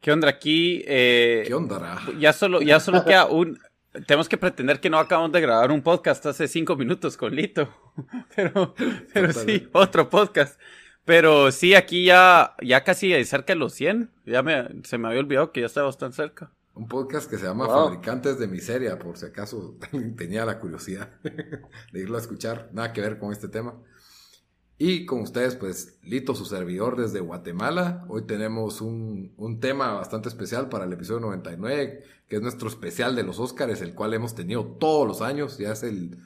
¿Qué onda aquí? Eh, ¿Qué onda? Ya solo, ya solo queda un... Tenemos que pretender que no acabamos de grabar un podcast hace cinco minutos con Lito. Pero, pero sí, otro podcast. Pero sí, aquí ya, ya casi cerca de los 100. Ya me, se me había olvidado que ya estaba bastante cerca. Un podcast que se llama Fabricantes de Miseria, por si acaso tenía la curiosidad de irlo a escuchar. Nada que ver con este tema. Y con ustedes, pues, Lito, su servidor desde Guatemala. Hoy tenemos un, tema bastante especial para el episodio 99, que es nuestro especial de los Óscares, el cual hemos tenido todos los años. Ya es el,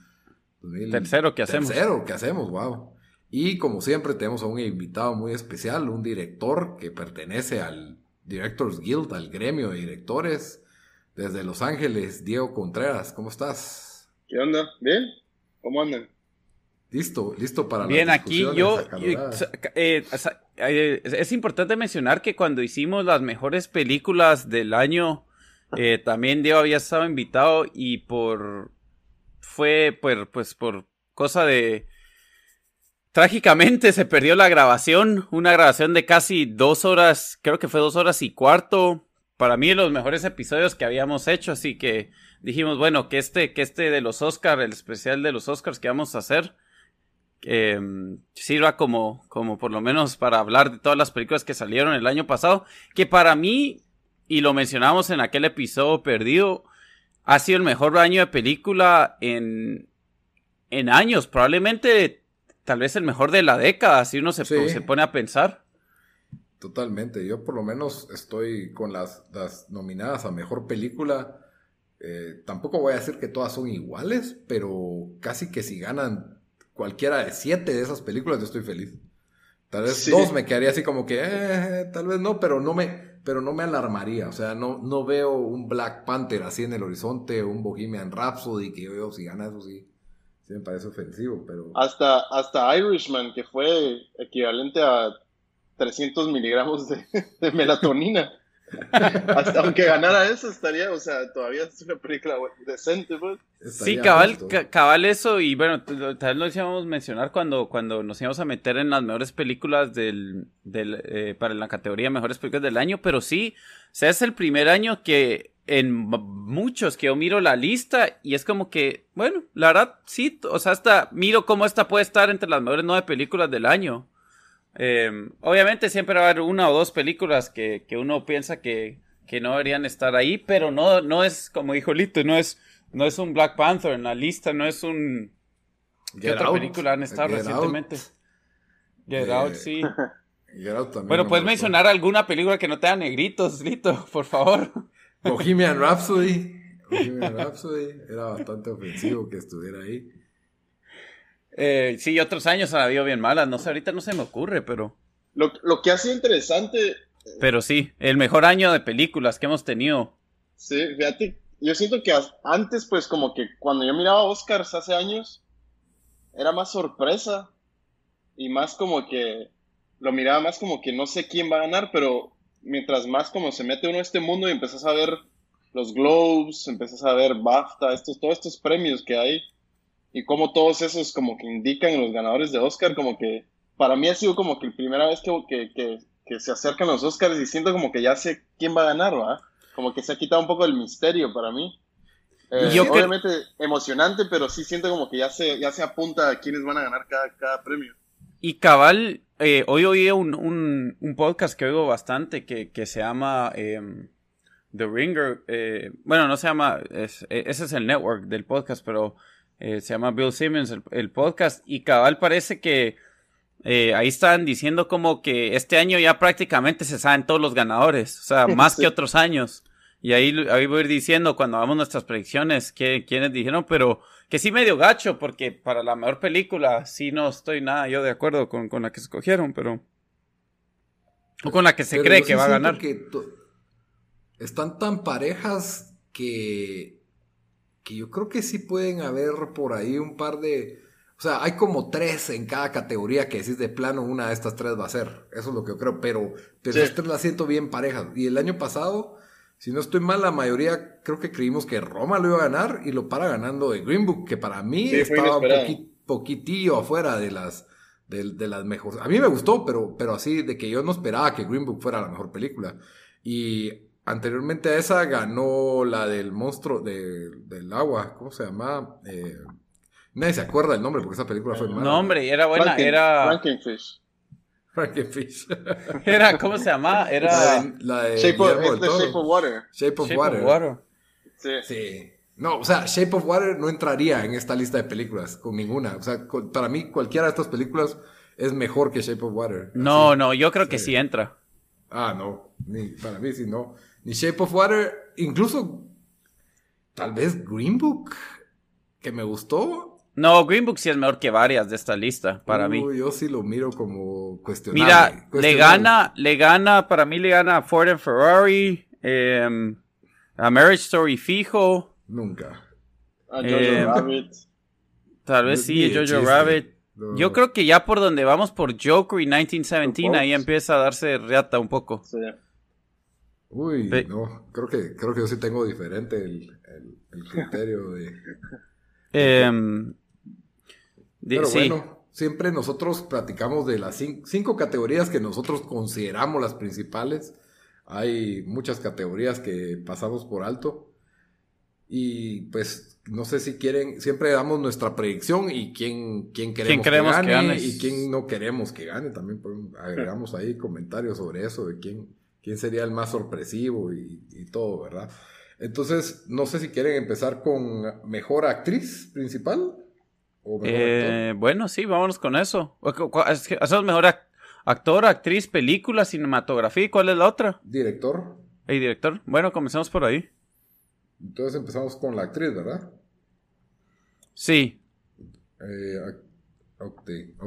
tercero que hacemos. Tercero que hacemos, wow. Y como siempre, tenemos a un invitado muy especial, un director que pertenece al Directors Guild, al gremio de directores. Desde Los Ángeles, Diego Contreras, ¿cómo estás? ¿Qué onda? ¿Bien? ¿Cómo andan? Listo, listo para Bien, aquí yo, eh, eh, es importante mencionar que cuando hicimos las mejores películas del año, eh, también Diego había estado invitado y por fue por, pues por cosa de trágicamente se perdió la grabación, una grabación de casi dos horas, creo que fue dos horas y cuarto. Para mí los mejores episodios que habíamos hecho, así que dijimos, bueno, que este, que este de los Oscars, el especial de los Oscars que vamos a hacer, eh, sirva como, como por lo menos para hablar de todas las películas que salieron el año pasado, que para mí, y lo mencionamos en aquel episodio perdido, ha sido el mejor año de película en, en años, probablemente tal vez el mejor de la década, si uno se, se pone a pensar. Totalmente, yo por lo menos estoy con las, las nominadas a mejor película. Eh, tampoco voy a decir que todas son iguales, pero casi que si ganan cualquiera de siete de esas películas, yo estoy feliz. Tal vez dos me quedaría así como que, eh, tal vez no, pero no me, pero no me alarmaría. O sea, no, no veo un Black Panther así en el horizonte, un Bohemian Rhapsody que yo veo si gana eso sí. Sí me parece ofensivo, pero... Hasta, hasta Irishman, que fue equivalente a 300 miligramos de melatonina. Hasta aunque ganara eso estaría, o sea, todavía es una película decente, pues. Sí, cabal, cabal eso, y bueno, tal vez lo íbamos a mencionar cuando, cuando nos íbamos a meter en las mejores películas del, del eh, para la categoría mejores películas del año, pero sí, o sea, es el primer año que en muchos que yo miro la lista y es como que, bueno, la verdad, sí, o sea, hasta miro cómo esta puede estar entre las mejores nueve películas del año. Eh, obviamente siempre va a haber una o dos películas que, uno piensa que, no deberían estar ahí, pero no, no es, como dijo Lito, no es, no es un Black Panther en la lista, no es un... ¿Qué otra película han estado recientemente? Get Out, sí. bueno, puedes mencionar alguna película que no tenga negritos, Lito, por favor. Bohemian Rhapsody. Bohemian Rhapsody. Era bastante ofensivo que estuviera ahí. Eh, sí, otros años han habido bien malas. No sé, ahorita no se me ocurre, pero. Lo, que ha sido interesante. Eh, pero sí, el mejor año de películas que hemos tenido. Sí, fíjate, yo siento que antes, pues, como que cuando yo miraba Oscars hace años, era más sorpresa y más como que lo miraba más como que no sé quién va a ganar, pero mientras más como se mete uno a este mundo y empezás a ver los Globes, empezás a ver BAFTA, estos, todos estos premios que hay, y como todos esos como que indican los ganadores de Oscar, como que para mí ha sido como que la primera vez que, que, que, se acercan los Oscars y siento como que ya sé quién va a ganar, ¿va? Como que se ha quitado un poco el misterio para mí. Eh, obviamente emocionante, pero sí siento como que ya se, ya se apunta a quiénes van a ganar cada, premio. Y cabal, eh, hoy oí un, un, podcast que oigo bastante que, que se llama em, The Ringer. Eh, bueno, no se llama, ese es el network del podcast, pero se llama Bill Simmons el, podcast. Y cabal parece que ahí están diciendo como que este año ya prácticamente se saben todos los ganadores, o sea, más que otros años. Y ahí, ahí voy a ir diciendo cuando hagamos nuestras predicciones que, quiénes dijeron, pero que sí medio gacho, porque para la mejor película sí no estoy nada yo de acuerdo con, la que escogieron, pero... O con la que se cree que va a ganar. están tan parejas que, que yo creo que sí pueden haber por ahí un par de... O sea, hay como tres en cada categoría que decís de plano una de estas tres va a ser. Eso es lo que yo creo, pero, pero estas las siento bien parejas. Y el año pasado si no estoy mal, la mayoría creo que creímos que Roma lo iba a ganar y lo para ganando de Green Book, que para mí estaba un poquitillo afuera de las, de, las mejores. A mí me gustó, pero, pero así de que yo no esperaba que Green Book fuera la mejor película. Y anteriormente a esa ganó la del monstruo del agua, ¿cómo se llama? Eh, nadie se acuerda del nombre porque esa película fue mala. No, hombre, era buena, era... Frankenfish. Frankenfish. Era, ¿cómo se llama? Era. La de, Shape, of, Shape of Water. Shape of Water. Sí. sí. No, o sea, Shape of Water no entraría en esta lista de películas, con ninguna. O sea, para mí, cualquiera de estas películas es mejor que Shape of Water. No, no, yo creo que sí entra. Ah, no. Ni, para mí sí, no. Ni Shape of Water, incluso tal vez Green Book, que me gustó, no, Green Book sí es mejor que varias de esta lista, para mí. Yo sí lo miro como cuestionable. Mira, le gana, le gana, para mí le gana a Ford and Ferrari, em, a Marriage Story fijo. Nunca. A Jojo em, Rabbit. Tal vez sí, Jojo Rabbit. Yo creo que ya por donde vamos por Joker y 1917, ahí empieza a darse reata un poco. Sí. Uy, no, creo que, creo que yo sí tengo diferente el, el, criterio de... Eh, pero bueno, siempre nosotros platicamos de las cinco, categorías que nosotros consideramos las principales. Hay muchas categorías que pasamos por alto. Y pues no sé si quieren, siempre damos nuestra predicción y quién, quién queremos, que, gane, y quién no queremos que gane. También agregamos ahí comentarios sobre eso, de quién, quién sería el más sorpresivo y, y todo, ¿verdad? Entonces, no sé si quieren empezar con mejor actriz principal. Eh, bueno, sí, vámonos con eso. Hacemos mejor actor, actriz, película, cinematografía. ¿Y cuál es la otra? Director. ¿Y director? Bueno, comencemos por ahí. Entonces empezamos con la actriz, ¿verdad? Sí. Eh,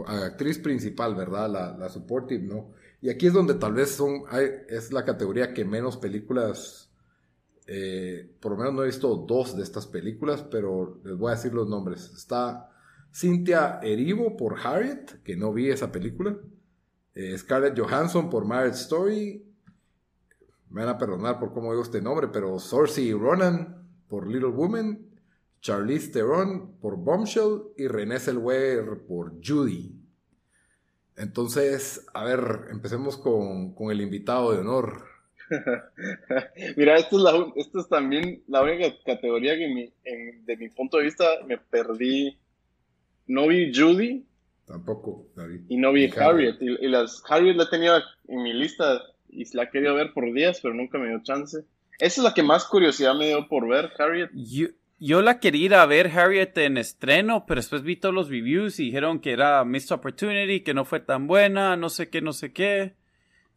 actriz principal, ¿verdad? La, la, supportive, ¿no? Y aquí es donde tal vez son, es la categoría que menos películas, eh, por lo menos no he visto dos de estas películas, pero les voy a decir los nombres. Está Cynthia Erivo por Harriet, que no vi esa película. Eh, Scarlett Johansson por Marriage Story. Me van a perdonar por cómo digo este nombre, pero Saoirse Ronan por Little Woman. Charlize Theron por Bombshell y Renée Zellweger por Judy. Entonces, a ver, empecemos con, el invitado de honor. Mira, esto es, también la única categoría que de mi punto de vista me perdí no vi Judy. Tampoco, Y no vi Harriet. Y, las Harriet la he tenido en mi lista y la he querido ver por días, pero nunca me dio chance. Esa es la que más curiosidad me dio por ver, Harriet. Yo, la quería ir a ver Harriet en estreno, pero después vi todos los reviews y dijeron que era Missed Opportunity, que no fue tan buena, no sé qué, no sé qué.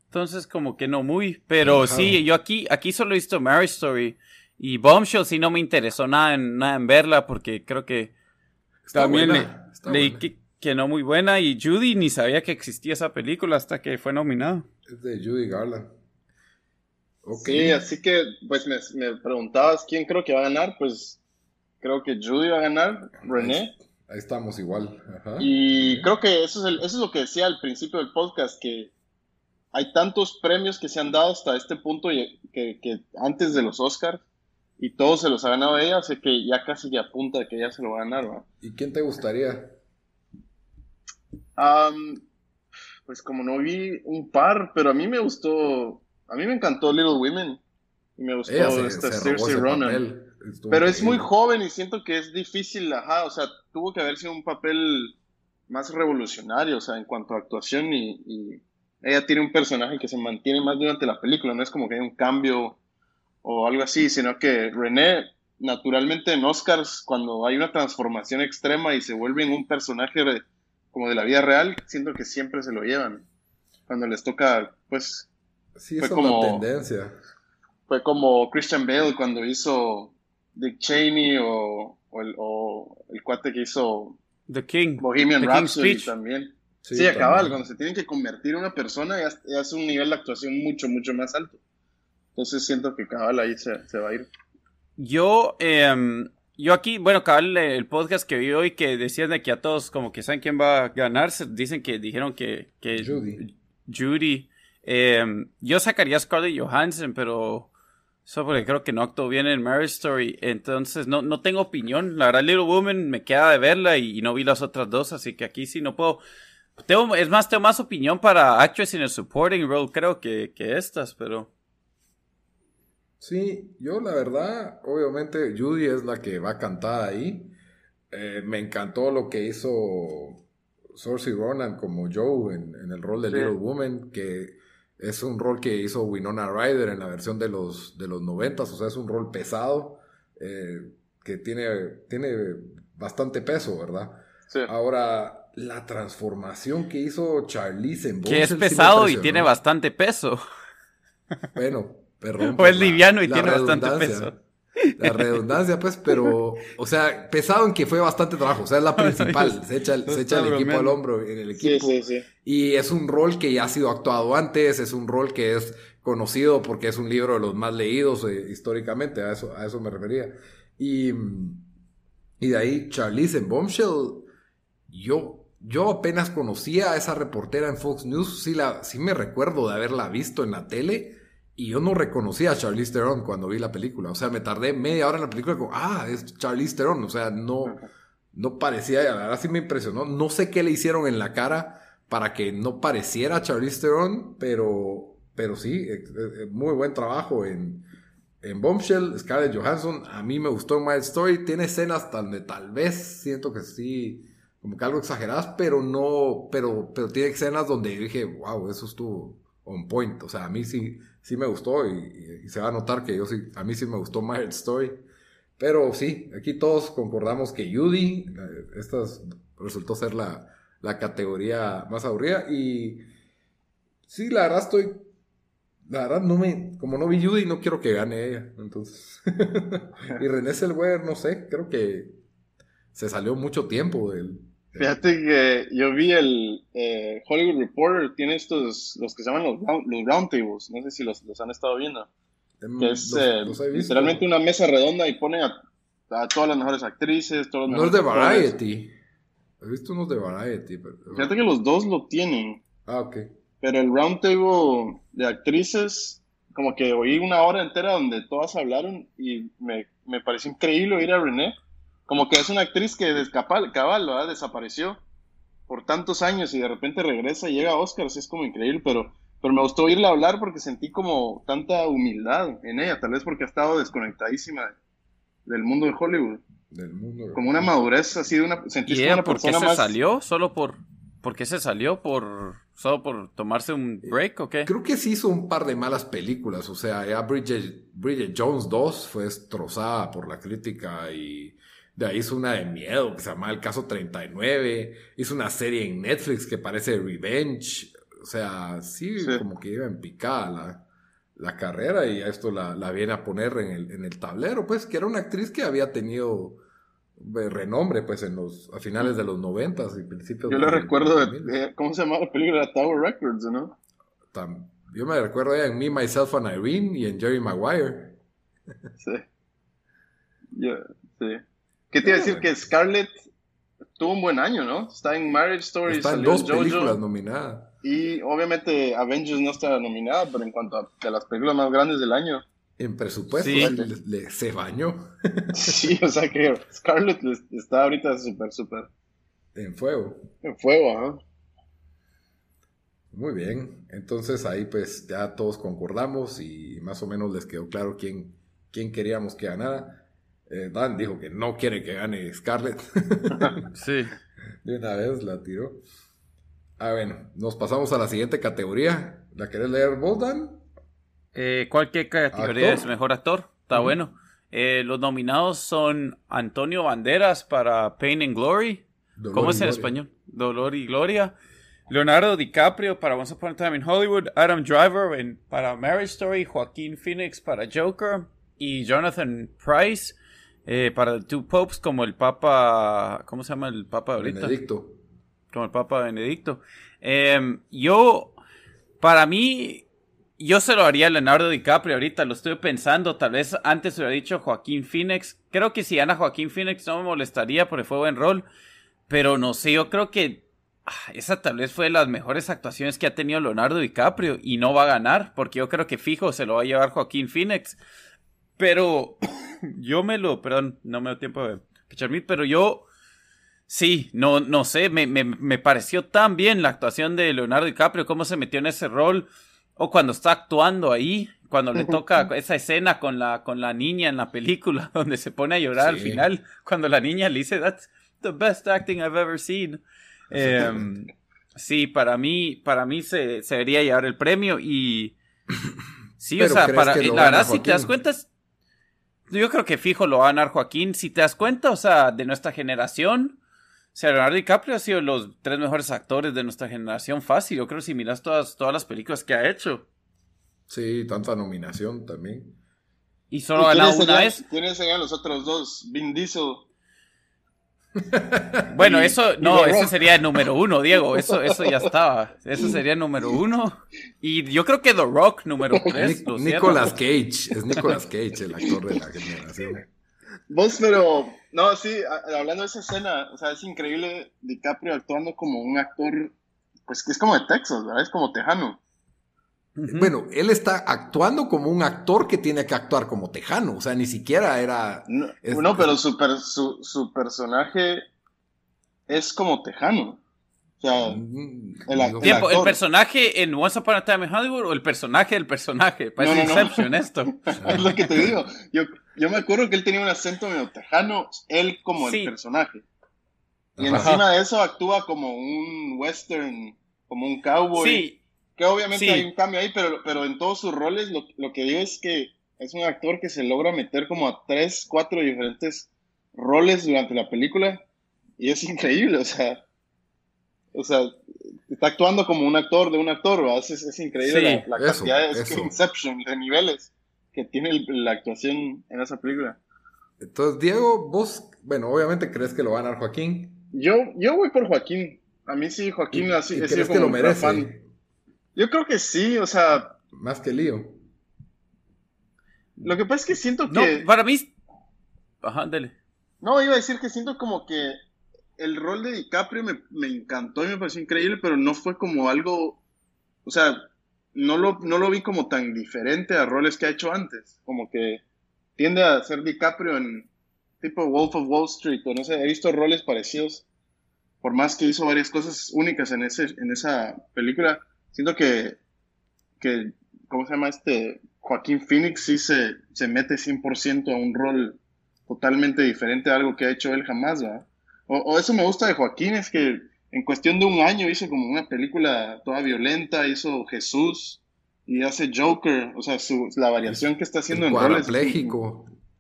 Entonces, como que no muy. Pero sí, yo aquí, aquí solo he visto Marriage Story. Y Bombshell sí no me interesó nada en, nada en verla porque creo que también leí que, no muy buena y Judy ni sabía que existía esa película hasta que fue nominada. Es de Judy Garland. Sí, así que pues me, preguntabas quién creo que va a ganar, pues creo que Judy va a ganar, René. Ahí, estamos igual. Y creo que eso es, eso es lo que decía al principio del podcast, que hay tantos premios que se han dado hasta este punto y que, que antes de los Oscars y todos se los ha ganado ella, sé que ya casi ya apunta que ella se lo va a ganar, ¿va? ¿Y quién te gustaría? pues como no vi un par, pero a mí me gustó, a mí me encantó Little Women. Y me gustó esta Cersei Ronan. Pero es muy joven y siento que es difícil, ajá, o sea, tuvo que haber sido un papel más revolucionario, o sea, en cuanto a actuación y, ella tiene un personaje que se mantiene más durante la película, no es como que hay un cambio o algo así, sino que René, naturalmente en Oscars, cuando hay una transformación extrema y se vuelve en un personaje como de la vida real, siento que siempre se lo llevan. Cuando les toca, pues... Sí, fue como, tendencia. Fue como Christian Bale cuando hizo Dick Cheney o, el, el cuate que hizo The King. Bohemian Rhapsody también. Sí, sí acaba, cuando se tienen que convertir en una persona ya, es un nivel de actuación mucho, mucho más alto. Entonces siento que cabal ahí se, va a ir. Yo, em, yo aquí, bueno, cabal, el podcast que vi hoy que decían de que a todos como que saben quién va a ganar, dicen que dijeron que, que Judy. Judy. Em, yo sacaría a Scarlett Johansson, pero eso porque creo que no actuó bien en Marriage Story. Entonces, no, no tengo opinión. La verdad, Little Woman me queda de verla y, no vi las otras dos, así que aquí sí no puedo. Tengo, es más, tengo más opinión para Actress en el Supporting Role, creo que, que estas, pero. Sí, yo la verdad, obviamente, Judy es la que va a cantar ahí. Eh, me encantó lo que hizo Saoirse Ronan como Joe en, el rol de Little Woman, que es un rol que hizo Winona Ryder en la versión de los, de los 90, o sea, es un rol pesado eh, que tiene, tiene bastante peso, ¿verdad? Sí. Ahora, la transformación que hizo Charlize en Que es pesado y tiene bastante peso. Bueno, perdón. o es liviano y tiene bastante peso. La redundancia, pues, pero, o sea, pesado en que fue bastante trabajo, o sea, es la principal, se echa, se echa el equipo al hombro en el equipo. Sí, sí, sí. Y es un rol que ya ha sido actuado antes, es un rol que es conocido porque es un libro de los más leídos eh, históricamente, a eso, a eso me refería. Y, y de ahí, Charlize en Bombshell, yo, yo apenas conocía a esa reportera en Fox News, sí, la, sí me recuerdo de haberla visto en la tele, y yo no reconocía a Charlize Theron cuando vi la película. O sea, me tardé media hora en la película como, ah, es Charlize Theron. O sea, no, no parecía, la verdad sí me impresionó. No sé qué le hicieron en la cara para que no pareciera Charlize Theron, pero, pero sí, eh, eh, muy buen trabajo en, en Bombshell. Scarlett Johansson, a mí me gustó My Story. Tiene escenas donde tal vez siento que sí, como que algo exageradas, pero no, pero, pero tiene escenas donde dije, wow, eso estuvo on point. O sea, a mí sí sí me gustó y, se va a notar que yo sí, a mí sí me gustó más Story. Pero sí, aquí todos concordamos que Judy, esta resultó ser la, la categoría más aburrida y sí, la verdad estoy, la verdad no me, como no vi Judy, no quiero que gane ella, entonces. y René Selweger, no sé, creo que se salió mucho tiempo del, Fíjate que yo vi el eh, Hollywood Reporter, tiene estos, los que se llaman los, los roundtables, no sé si los, los, han estado viendo. Em, que es eh, literalmente una mesa redonda y pone a, todas las mejores actrices, todos los No es de Variety. He visto unos de Variety. Fíjate que los dos lo tienen. Ah, ok. Pero el roundtable de actrices, como que oí una hora entera donde todas hablaron y me, me pareció increíble oír a René como que es una actriz que cabal, cabal desapareció por tantos años y de repente regresa y llega a Oscars, es como increíble, pero, pero me gustó oírla hablar porque sentí como tanta humildad en ella, tal vez porque ha estado desconectadísima del mundo de Hollywood. Del mundo Como una madurez así de una... Sentí ¿Y ella por qué se salió? ¿Solo por...? ¿Por qué se salió? ¿Por solo por tomarse un break o qué? Creo que sí hizo un par de malas películas. O sea, ya Bridget, Bridget Jones 2 fue destrozada por la crítica y de ahí hizo una de miedo que se llama El Caso 39. Hizo una serie en Netflix que parece Revenge. O sea, sí, como que iba en picada la, carrera y a esto la, viene a poner en el, en el, tablero, pues, que era una actriz que había tenido eh, renombre, pues, en los, a finales de los noventas y principios Yo le recuerdo de, ¿cómo se llamaba la película? Tower Records, ¿no? yo me recuerdo en Me, Myself and Irene y en Jerry Maguire. Sí. sí. ¿Qué te iba a decir? Que Scarlett tuvo un buen año, ¿no? Está en Marriage Story. Está en dos películas nominadas. Y obviamente Avengers no está nominada, pero en cuanto a las películas más grandes del año. En presupuesto, se bañó. sí, o sea que Scarlett está ahorita súper, súper. En fuego. En fuego, ajá. Muy bien, entonces ahí pues ya todos concordamos y más o menos les quedó claro quién, quién queríamos que ganara. Eh, Dan dijo que no quiere que gane Scarlett. sí. De una vez la tiró. Ah, bueno, nos pasamos a la siguiente categoría. ¿La querés leer vos, Dan? Eh, ¿Cuál categoría es mejor actor? Está bueno. Eh, los nominados son Antonio Banderas para Pain and Glory. ¿Cómo es en español? Dolor y Gloria. Leonardo DiCaprio para Once Upon a Time in Hollywood. Adam Driver para Marriage Story. Joaquín Phoenix para Joker. Y Jonathan Price eh, para Two Popes como el Papa. ¿Cómo se llama el Papa ahorita? Benedicto. Como el Papa Benedicto. Em, yo, para mí, yo se lo haría a Leonardo DiCaprio ahorita, lo estoy pensando, tal vez antes hubiera dicho Joaquín Phoenix. Creo que si gana Joaquín Phoenix no me molestaría porque fue buen rol, pero no sé, yo creo que ah, esa tal vez fue de las mejores actuaciones que ha tenido Leonardo DiCaprio y no va a ganar porque yo creo que fijo se lo va a llevar Joaquín Phoenix. Pero yo me lo, perdón, no me dio tiempo de mí, pero yo sí, no, no sé, me, me, me, pareció tan bien la actuación de Leonardo DiCaprio, cómo se metió en ese rol, o cuando está actuando ahí, cuando le toca esa escena con la, con la niña en la película, donde se pone a llorar al final, cuando la niña le dice, that's the best acting I've ever seen. Em, sí, para mí, para mí se, se debería llevar el premio y... Sí, o sea, para, la verdad, si te das cuenta, yo creo que fijo lo va a ganar Joaquín. Si te das cuenta, o sea, de nuestra generación, o sea, Leonardo DiCaprio ha sido los tres mejores actores de nuestra generación fácil. Yo creo que si miras todas, todas las películas que ha hecho. Sí, tanta nominación también. Y solo ha ganado una vez. ¿Quiénes serían los otros dos? Vin Diesel. Bueno, eso, no, eso sería el número uno, Diego. Eso, eso ya estaba. Eso sería el número uno. Y yo creo que The Rock, número tres. Nicolas Cage. Es Nicolas Cage el actor de la generación. Vos, pero, no, sí, hablando de esa escena, o sea, es increíble DiCaprio actuando como un actor, pues que es como de Texas, ¿verdad? Es como tejano. Bueno, él está actuando como un actor que tiene que actuar como tejano, o sea, ni siquiera era... No, pero su, su, personaje es como tejano. O sea, mm, el, personaje en Once Upon a Time in Hollywood o el personaje del personaje? Parece Inception esto. es lo que te digo. Yo, yo, me acuerdo que él tenía un acento medio tejano, él como el personaje. Y encima de eso actúa como un western, como un cowboy. Sí, que obviamente hay un cambio ahí, pero, pero en todos sus roles lo, lo, que digo es que es un actor que se logra meter como a tres, cuatro diferentes roles durante la película y es increíble, o sea, o sea, está actuando como un actor de un actor, es, es, increíble la, cantidad de Inception, de niveles que tiene la actuación en esa película. Entonces, Diego, vos, bueno, obviamente crees que lo va a ganar Joaquín. Yo, yo voy por Joaquín. A mí sí, Joaquín así, es crees que lo merece? Yo creo que sí, o sea. Más que lío. Lo que pasa es que siento que. No, para mí. Ajá, dale. No, iba a decir que siento como que el rol de DiCaprio me, encantó y me pareció increíble, pero no fue como algo. O sea, no lo, no lo vi como tan diferente a roles que ha hecho antes. Como que tiende a ser DiCaprio en tipo Wolf of Wall Street, o no sé, he visto roles parecidos. Por más que hizo varias cosas únicas en, ese, en esa película siento que, que, ¿cómo se llama este? Joaquín Phoenix sí se, se mete 100% a un rol totalmente diferente a algo que ha hecho él jamás, ¿verdad? O, eso me gusta de Joaquín, es que en cuestión de un año hizo como una película toda violenta, hizo Jesús y hace Joker, o sea, su, la variación que está haciendo en roles.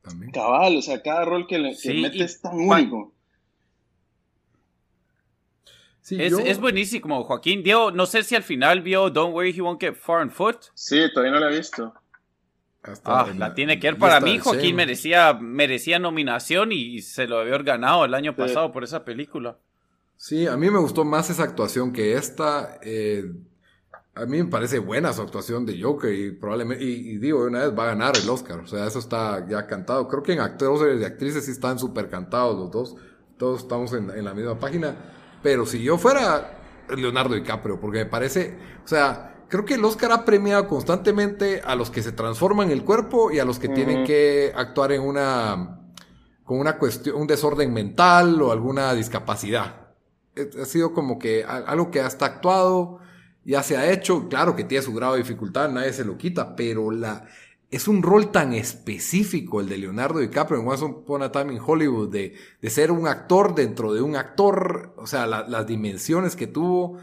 también. Cabal, o sea, cada rol que, le, mete es tan único es, buenísimo, Joaquín. Diego, no sé si al final vio Don't Worry He Won't Get Far on Foot. Sí, todavía no la he visto. ah, la tiene que ver. Para mí, Joaquín merecía, merecía nominación y se lo debió haber ganado el año pasado por esa película. Sí, a mí me gustó más esa actuación que esta. Eh, a mí me parece buena su actuación de Joker y probablemente, y, digo, una vez va a ganar el Oscar. O sea, eso está ya cantado. Creo que en actores y actrices sí están súper cantados los dos. Todos estamos en, en la misma página. Pero si yo fuera Leonardo DiCaprio, porque me parece, o sea, creo que el Oscar ha premiado constantemente a los que se transforman el cuerpo y a los que tienen que actuar en una con una cuestión, un desorden mental o alguna discapacidad. Ha sido como que algo que hasta actuado, ya se ha hecho, claro que tiene su grado de dificultad, nadie se lo quita, pero la es un rol tan específico el de Leonardo DiCaprio en Once Upon a Time in Hollywood, de, de ser un actor dentro de un actor, o sea, las dimensiones que tuvo,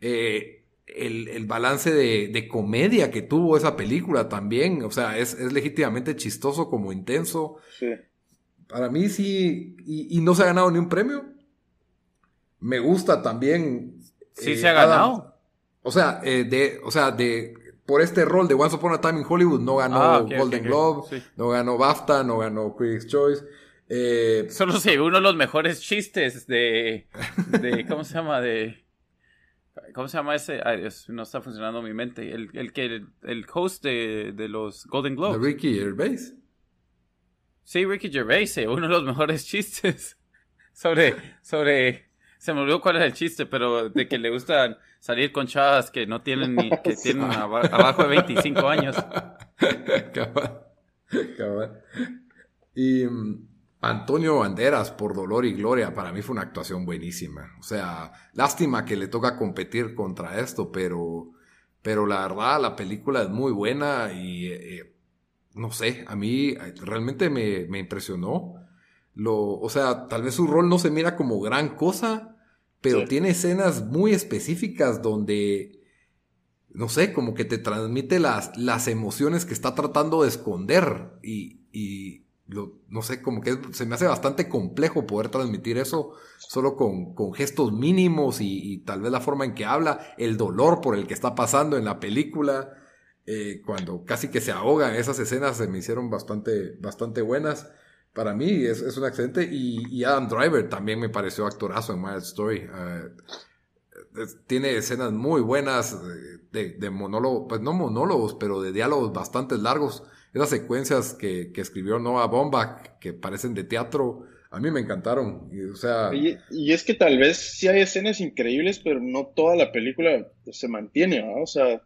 eh, el, el, balance de, de, comedia que tuvo esa película también, o sea, es, es legítimamente chistoso como intenso. Sí. Para mí sí, y, y, no se ha ganado ni un premio. Me gusta también. Sí, eh, se ha ganado. o sea, eh, de, o sea, de por este rol de Once Upon a Time in Hollywood no ganó ah, Golden Globe, no ganó BAFTA, no ganó Critics' Choice. Eh, Solo se uno de los mejores chistes de, de ¿cómo se llama? De ¿Cómo se llama ese? Ay, Dios, no está funcionando mi mente. El, el que el, host de, de, los Golden Globes. ¿De Ricky Gervais? Sí, Ricky Gervais, eh, uno de los mejores chistes sobre sobre se me olvidó cuál es el chiste, pero de que le gustan salir con chavas que no tienen ni, que tienen abajo de 25 años. Cabal. Cabal. Y mm, Antonio Banderas, por dolor y gloria, para mí fue una actuación buenísima. O sea, lástima que le toca competir contra esto, pero, pero la verdad, la película es muy buena y, eh, no sé, a mí eh, realmente me, me impresionó. Lo, o sea, tal vez su rol no se mira como gran cosa, pero tiene escenas muy específicas donde, no sé, como que te transmite las, las emociones que está tratando de esconder y, y lo, no sé, como que se me hace bastante complejo poder transmitir eso solo con, con gestos mínimos y, tal vez la forma en que habla, el dolor por el que está pasando en la película. Eh, cuando casi que se ahogan esas escenas se me hicieron bastante, bastante buenas para mí es, es un accidente. Y, Adam Driver también me pareció actorazo en Wild Story. Eh, tiene escenas muy buenas de, de monólogos, pues no monólogos, pero de diálogos bastante largos. Esas secuencias que, que escribió Noah Baumbach, que parecen de teatro, a mí me encantaron. Y, o sea... y, y, es que tal vez sí hay escenas increíbles, pero no toda la película se mantiene, ¿no? O sea,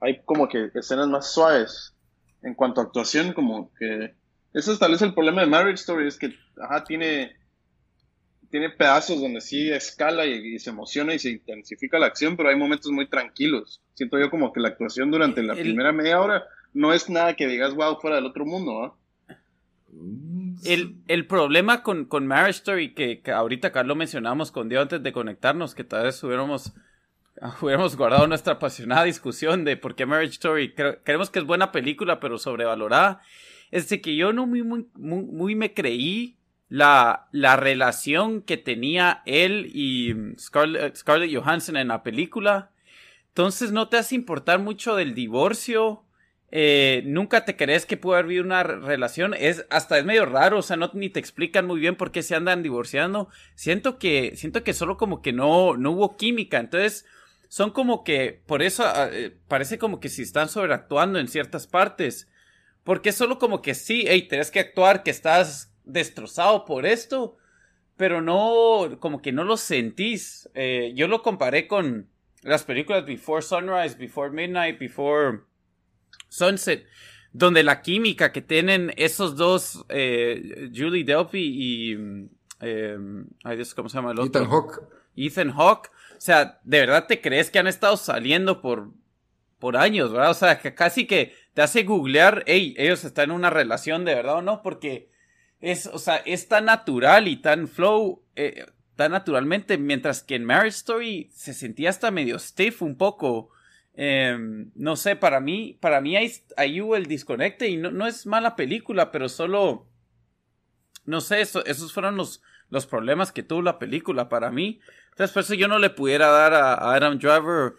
hay como que escenas más suaves. En cuanto a actuación, como que eso es tal vez el problema de Marriage Story, es que ajá, tiene, tiene pedazos donde sí escala y, se emociona y se intensifica la acción, pero hay momentos muy tranquilos. Siento yo como que la actuación durante la primera media hora no es nada que digas, wow, fuera del otro mundo. El, el, problema con, con Marriage Story, que, ahorita acá lo mencionamos con Dios antes de conectarnos, que tal vez hubiéramos, hubiéramos guardado nuestra apasionada discusión de por qué Marriage Story, creemos que es buena película, pero sobrevalorada, es de que yo no muy, muy, muy, me creí la, la, relación que tenía él y Scarlett, Scarlett, Johansson en la película. Entonces no te hace importar mucho del divorcio. Eh, nunca te crees que puede haber una relación. Es, hasta es medio raro, o sea, no ni te explican muy bien por qué se andan divorciando. Siento que, siento que solo como que no, no hubo química. Entonces, son como que, por eso ah, eh, parece como que si están sobreactuando en ciertas partes. Porque es solo como que sí, hey, tienes que actuar que estás destrozado por esto, pero no, como que no lo sentís. Eh, yo lo comparé con las películas Before Sunrise, Before Midnight, Before Sunset, donde la química que tienen esos dos, eh, Julie Delpy y... Eh, ay Dios, ¿cómo se llama el otro? Ethan Hawke. Ethan Hawke. O sea, ¿de verdad te crees que han estado saliendo por, por años, verdad? O sea, que casi que te hace googlear, hey, ellos están en una relación de verdad o no, porque es, o sea, es tan natural y tan flow, eh, tan naturalmente, mientras que en Marriage Story se sentía hasta medio stiff un poco. Em, no sé, para mí, para mí ahí, ahí hubo el desconecte y no, no, es mala película, pero solo, no sé, esos fueron los, los problemas que tuvo la película para mí. Entonces, por eso yo no le pudiera dar a Adam Driver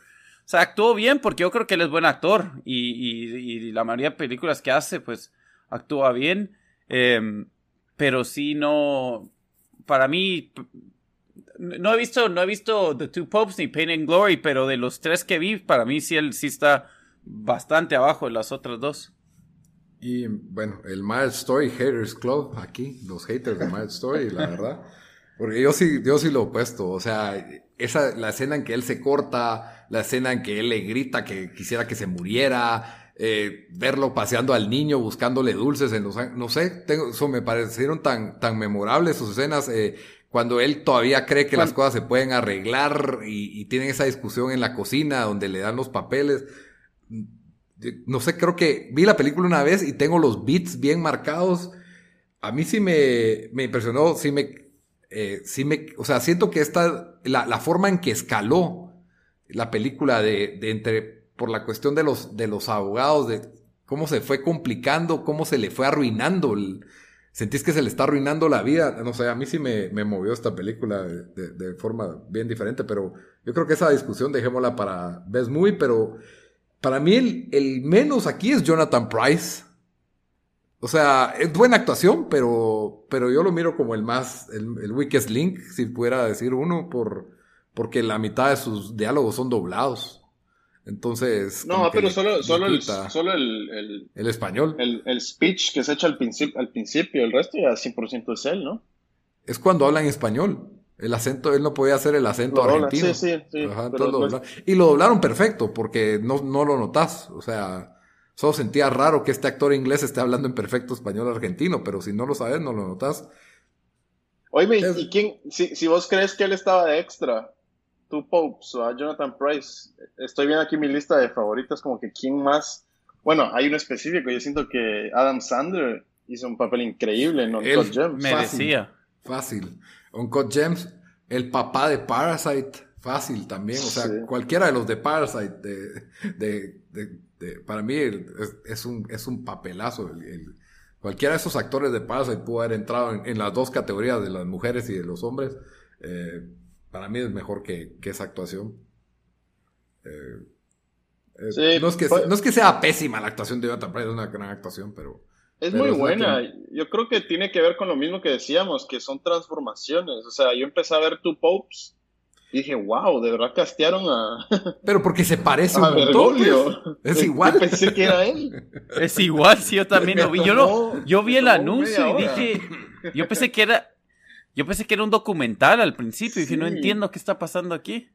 o sea, actuó bien porque yo creo que él es buen actor y, la mayoría de películas que hace, pues, actúa bien. Em, pero sí, no. Para mí, no he visto, no he visto The Two Popes ni Pain and Glory, pero de los tres que vi, para mí sí él sí está bastante abajo de las otras dos. Y bueno, el Mild Story Haters Club, aquí, los haters de Mild Story, la verdad. Porque yo sí, yo sí lo opuesto. O sea, esa, la escena en que él se corta, la escena en que él le grita que quisiera que se muriera, eh, verlo paseando al niño, buscándole dulces en los no sé, tengo, eso me parecieron tan, tan memorables sus escenas, eh, cuando él todavía cree que las cosas se pueden arreglar y, y, tienen esa discusión en la cocina donde le dan los papeles. no sé, creo que vi la película una vez y tengo los beats bien marcados. A mí sí me, me impresionó, sí me, eh, sí me, o sea, siento que esta, la, la forma en que escaló la película de, de, entre, por la cuestión de los, de los abogados, de cómo se fue complicando, cómo se le fue arruinando sentís que se le está arruinando la vida. No sé, a mí sí me, me movió esta película de, de, forma bien diferente, pero yo creo que esa discusión dejémosla para Best Movie, pero para mí el, el menos aquí es Jonathan Price. O sea, es buena actuación, pero, pero yo lo miro como el más, el, el weakest link, si pudiera decir uno, por, porque la mitad de sus diálogos son doblados. Entonces. No, pero solo, solo, el, solo el, el, español. El, el, speech que se echa al, principio, al principio, el resto ya 100% es él, ¿no? Es cuando habla en español. El acento, él no podía hacer el acento argentino. Sí, sí, sí. y lo doblaron perfecto, porque no, no lo notas. O sea, solo sentía raro que este actor inglés esté hablando en perfecto español argentino, pero si no lo sabes, no lo notas. Oye, ¿y quién? Si, si vos crees que él estaba de extra, Two Popes o a Jonathan Price. Estoy viendo aquí mi lista de favoritos, como que quién más. Bueno, hay uno específico. Yo siento que Adam Sandler hizo un papel increíble en Uncut Gems. Merecía. Fácil. Uncut Gems, el papá de Parasite, fácil también. O sea, cualquiera de los de Parasite, de, de, para mí es, un, es un papelazo. cualquiera de esos actores de Parasite pudo haber entrado en, las dos categorías de las mujeres y de los hombres. Eh, para mí es mejor que, esa actuación. Eh, eh, no, es que, no, es que, sea pésima la actuación de Jonathan Price, es una gran actuación, pero... Es muy buena. Yo creo que tiene que ver con lo mismo que decíamos, que son transformaciones. O sea, yo empecé a ver Two Popes dije, wow, de verdad castearon a... Pero porque se parece un montón. Pues. Es igual. Yo pensé que era él. Es igual, sí, yo también lo vi. Yo, no, yo vi el anuncio y dije... Yo pensé que era yo pensé que era un documental al principio y dije, no entiendo qué está pasando aquí.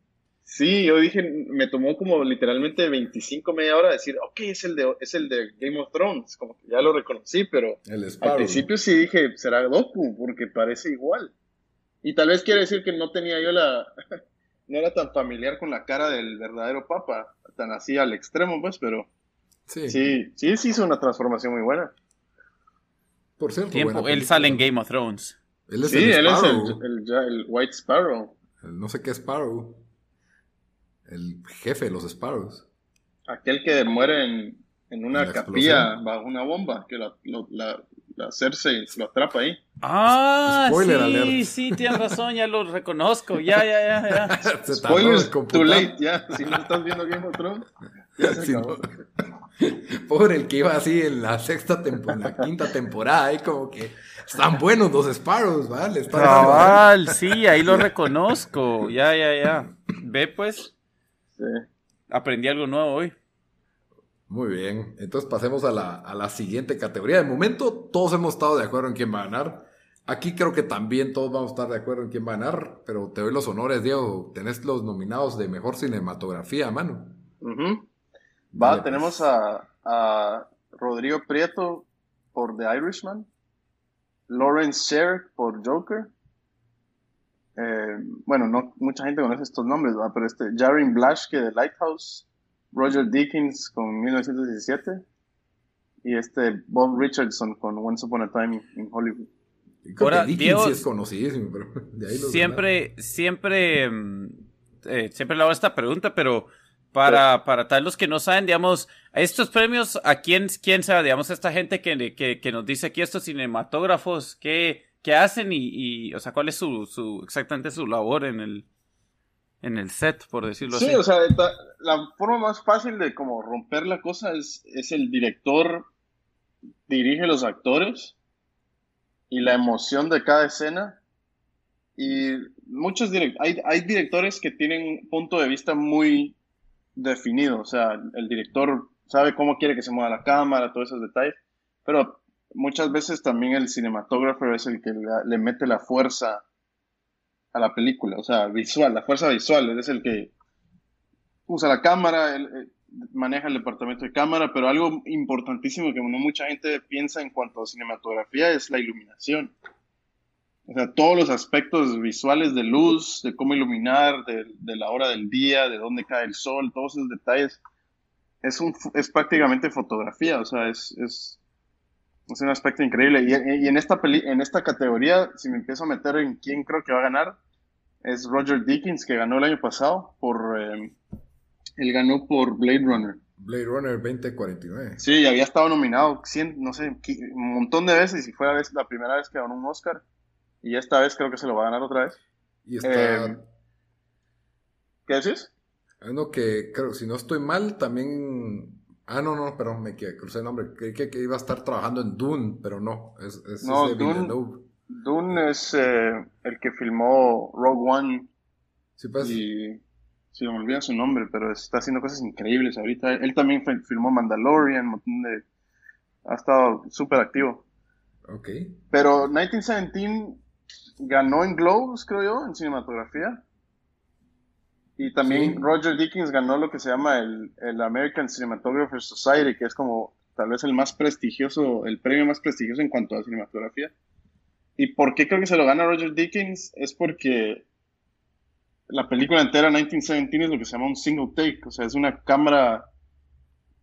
Sí, yo dije, me tomó como literalmente 25, media hora decir, ok, es el de, es el de Game of Thrones, como que ya lo reconocí, pero al principio sí dije, será Doku, porque parece igual. Y tal vez quiere decir que no tenía yo la, no era tan familiar con la cara del verdadero papa, tan así al extremo, pues, pero sí, sí, sí, sí hizo una transformación muy buena. Por cierto, Tiempo, él sale en Game of Thrones. Él es sí, el él es el, White Sparrow. no sé qué Sparrow. El jefe de los Sparrows. Aquel que muere en, en una capilla bajo una bomba, que la, la, la Cersei lo atrapa ahí. Ah, sí, sí, tienes razón, ya lo reconozco. Ya, ya, ya, ya. Spoilers, too late, ya. Si no estás viendo Game of Thrones, ya se acabó. Pobre el que iba así en la sexta temporada, la quinta temporada, y como que están buenos los Sparrows, ¿vale? Cabal, sí, ahí lo reconozco. Ya, ya, ya. Ve pues. Sí. Aprendí algo nuevo hoy. Muy bien. Entonces pasemos a la, a la siguiente categoría. De momento, todos hemos estado de acuerdo en quién va a ganar. Aquí creo que también todos vamos a estar de acuerdo en quién va a ganar, pero te doy los honores, Diego. Tenés los nominados de mejor cinematografía a mano. Va, pues. tenemos a, a Rodrigo Prieto por The Irishman. Lawrence Sher por Joker. Eh, bueno, no mucha gente conoce estos nombres, pero este Jarin Blaschke de Lighthouse, Roger Dickens con 1917 y este Bob Richardson con Once Upon a Time in Hollywood. Ahora, Dickens sí es conocidísimo, pero siempre, siempre, mm, eh, siempre le hago esta pregunta, pero para, para tal los que no saben, digamos, estos premios, ¿a quién, quién sabe? Digamos, esta gente que, que, que nos dice aquí, estos cinematógrafos, ¿qué, qué hacen y, y, o sea, cuál es su, su, exactamente su labor en el, en el set, por decirlo así? Sí, o sea, la forma más fácil de como romper la cosa es, es el director dirige los actores y la emoción de cada escena. Y muchos hay, hay directores que tienen un punto de vista muy definido, o sea, el director sabe cómo quiere que se mueva la cámara, todos esos detalles, pero muchas veces también el cinematógrafo es el que le, mete la fuerza a la película, o sea, visual, la fuerza visual, es el que usa la cámara, maneja el departamento de cámara, pero algo importantísimo que no mucha gente piensa en cuanto a cinematografía es la iluminación. O sea, todos los aspectos visuales de luz, de cómo iluminar, de, la hora del día, de dónde cae el sol, todos esos detalles es, un, es prácticamente fotografía, o sea, es, es, es un aspecto increíble. Y, y, en, esta peli, en esta categoría, si me empiezo a meter en quién creo que va a ganar, es Roger Dickens, que ganó el año pasado por... Eh, él ganó por Blade Runner. Blade Runner 2049. Sí, había estado nominado, no sé, un montón de veces y fue la, la primera vez que ganó un Oscar. Y esta vez creo que se lo va a ganar otra vez. Y está... Eh, ¿Qué decís? Uno que, creo, si no estoy mal, también... Ah, no, no, perdón, me crucé el nombre. Creí que, iba a estar trabajando en Dune, pero no, es, es, no, Dune, Dune es eh, el que filmó Rogue One. Sí, pues. Y sí, me olvida su nombre, pero está haciendo cosas increíbles ahorita. Él también filmó Mandalorian, un montón de... Ha estado súper activo. Ok. Pero 1917 ganó en Globes, creo yo, en cinematografía. Y también Roger Dickens ganó lo que se llama el, el American Cinematographer Society, que es como tal vez el más prestigioso, el premio más prestigioso en cuanto a cinematografía. ¿Y por qué creo que se lo gana Roger Dickens? Es porque la película entera 1917 es lo que se llama un single take, o sea, es una cámara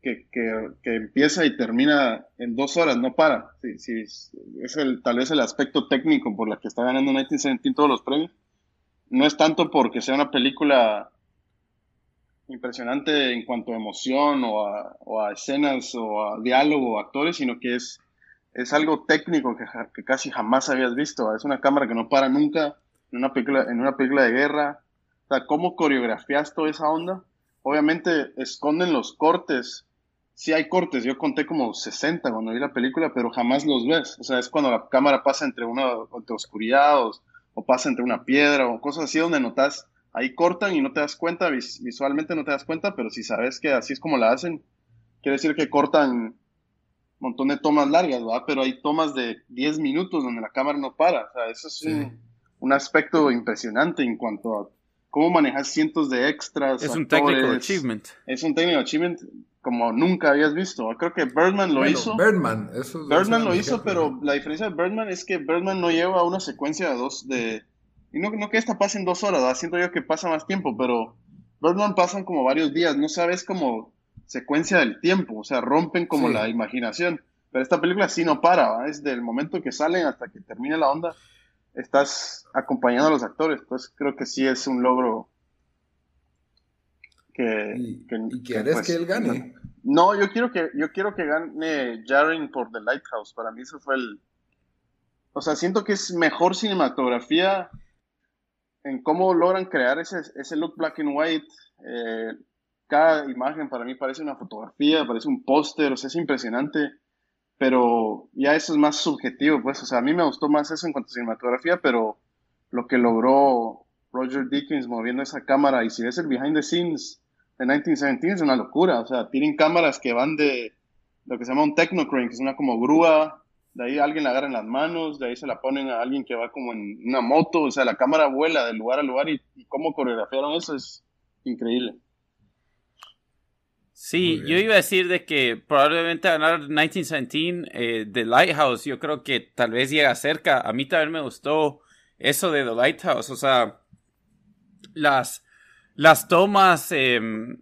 que, que, empieza y termina en dos horas, no para. Sí, es el, tal vez el aspecto técnico por la que está ganando 1917 todos los premios. No es tanto porque sea una película impresionante en cuanto a emoción o a, o a escenas o a diálogo o actores, sino que es es algo técnico que, que, casi jamás habías visto. Es una cámara que no para nunca en una película, en una película de guerra. O sea, ¿cómo coreografías toda esa onda? Obviamente esconden los cortes. Sí hay cortes, yo conté como 60 cuando vi la película, pero jamás los ves. O sea, es cuando la cámara pasa entre una entre oscuridad o, pasa entre una piedra o cosas así donde notas, ahí cortan y no te das cuenta, visualmente no te das cuenta, pero si sabes que así es como la hacen, quiere decir que cortan montón de tomas largas, ¿verdad? Pero hay tomas de 10 minutos donde la cámara no para. O sea, eso es un, aspecto impresionante en cuanto a cómo manejar cientos de extras. Es un technical achievement. Es un technical achievement como nunca habías visto. Creo que Birdman lo hizo. Birdman, eso Birdman lo hizo, pero la diferencia de Birdman es que Birdman no lleva una secuencia de dos de... Y no, no que esta pase en dos horas, ¿verdad? siento yo que pasa más tiempo, pero Birdman pasan como varios días, no sabes cómo secuencia del tiempo, o sea, rompen como la imaginación. Pero esta película sí no para, es del momento que salen hasta que termine la onda, estás acompañando a los actores. Entonces creo que sí es un logro que... ¿Y, que, quieres pues, que él gane? No, yo quiero que, yo quiero que gane Jaren por The Lighthouse. Para mí eso fue el... O sea, siento que es mejor cinematografía en cómo logran crear ese, ese look black and white. Eh, cada imagen para mí parece una fotografía, parece un póster, o sea, es impresionante, pero ya eso es más subjetivo, pues, o sea, a mí me gustó más eso en cuanto a cinematografía, pero lo que logró Roger Dickens moviendo esa cámara, y si ves el behind the scenes de 1917 es una locura, o sea, tienen cámaras que van de lo que se llama un technocrane, que es una como grúa, de ahí alguien la agarra en las manos, de ahí se la ponen a alguien que va como en una moto, o sea, la cámara vuela de lugar a lugar y, y cómo coreografiaron eso es increíble. Sí, yo iba a decir de que probablemente ganar 1917 eh, The Lighthouse, yo creo que tal vez llega cerca. A mí también me gustó eso de The Lighthouse, o sea, las, las tomas, em,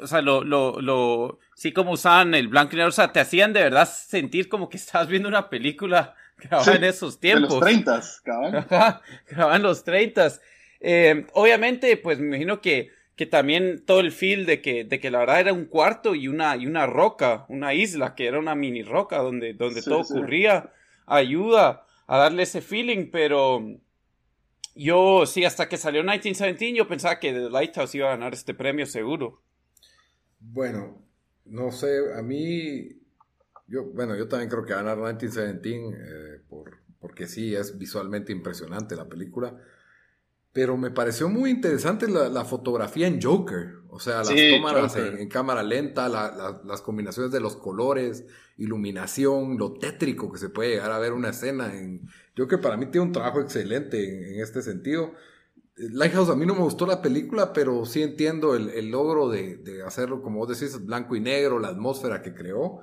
o sea, lo, lo, lo, sí como usaban el blanco y negro, o sea, te hacían de verdad sentir como que estabas viendo una película grabada en esos tiempos. De los 30, cabrón. grabada en los 30. Eh, obviamente, pues me imagino que que también todo el feel de que, de que la verdad era un cuarto y una, y una roca, una isla, que era una mini roca donde, donde todo ocurría, ayuda a darle ese feeling, pero yo sí, hasta que salió 1917 yo pensaba que The Lighthouse iba a ganar este premio seguro. Bueno, no sé, a mí, yo, bueno, yo también creo que va a ganar 1917 eh, por, porque sí, es visualmente impresionante la película. Pero me pareció muy interesante la, fotografía en Joker. O sea, las tomas en, cámara lenta, las combinaciones de los colores, iluminación, lo tétrico que se puede llegar a ver una escena. En Joker para mí tiene un trabajo excelente en, este sentido. Lighthouse a mí no me gustó la película, pero sí entiendo el, logro de, hacerlo, como vos decís, blanco y negro, la atmósfera que creó.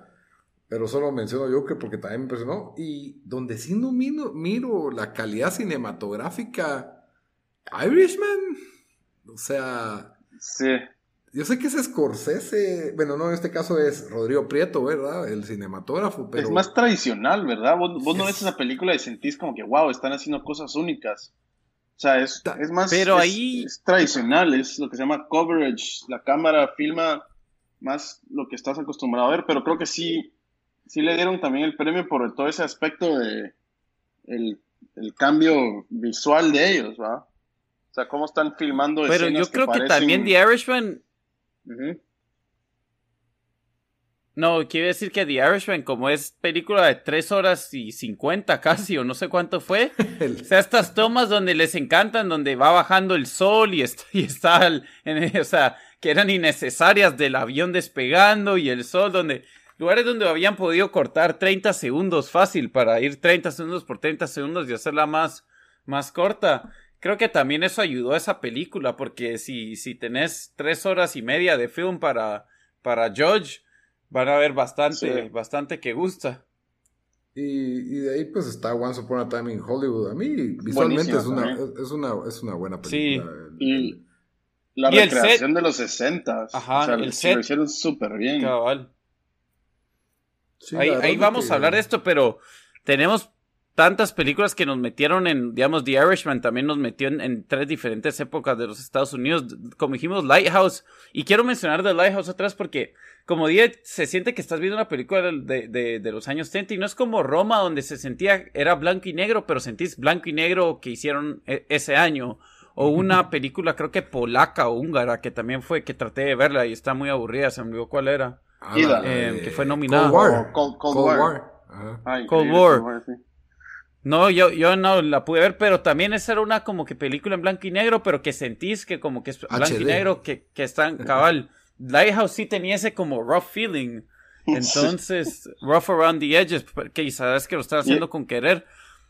Pero solo menciono Joker porque también me impresionó. Y donde sí no miro la calidad cinematográfica Irishman. O sea. Sí. yo sé que es Scorsese, bueno, no, en este caso es Rodrigo Prieto, ¿verdad? El cinematógrafo, pero... Es más tradicional, ¿verdad? Vos, no ves esa película y sentís como que, wow, están haciendo cosas únicas. O sea, es, es más... Pero ahí... Es tradicional, es lo que se llama coverage. La cámara filma más lo que estás acostumbrado a ver, pero creo que sí, sí le dieron también el premio por todo ese aspecto de el, el cambio visual de ellos, ¿va? O sea, cómo están filmando Pero yo creo que, también The Irishman no, quiero decir que The Irishman, como es película de 3 horas y 50 casi, o no sé cuánto fue, o sea, estas tomas donde les encantan, donde va bajando el sol y está, y está en, o sea, que eran innecesarias del avión despegando y el sol, donde, lugares donde habían podido cortar 30 segundos fácil para ir 30 segundos por 30 segundos y hacerla más, más corta creo que también eso ayudó a esa película, porque si, si tenés tres horas y media de film para, para Judge, van a ver bastante, bastante que gusta. Y, de ahí pues está Once Upon a Time in Hollywood. A mí visualmente es una, es una, es, una, buena película. Sí. Y la recreación de los 60. Ajá, o sea, el set. Lo hicieron súper bien. Cabal. ahí, ahí vamos a hablar de esto, pero tenemos tantas películas que nos metieron en, digamos, The Irishman también nos metió en, tres diferentes épocas de los Estados Unidos, como dijimos, Lighthouse, y quiero mencionar The Lighthouse atrás porque, como dije, se siente que estás viendo una película de, de, de, los años 30 y no es como Roma donde se sentía, era blanco y negro, pero sentís blanco y negro que hicieron e, ese año, o una película creo que polaca o húngara que también fue, que traté de verla y está muy aburrida, se me olvidó cuál era, ah, eh, que fue nominada. Cold War. Cold, War. Cold War. No, yo, yo no la pude ver, pero también esa era una como que película en blanco y negro, pero que sentís que como que es blanco y negro, que, que están cabal. Lighthouse sí tenía ese como rough feeling. Entonces, rough around the edges, que sabes que lo están haciendo con querer.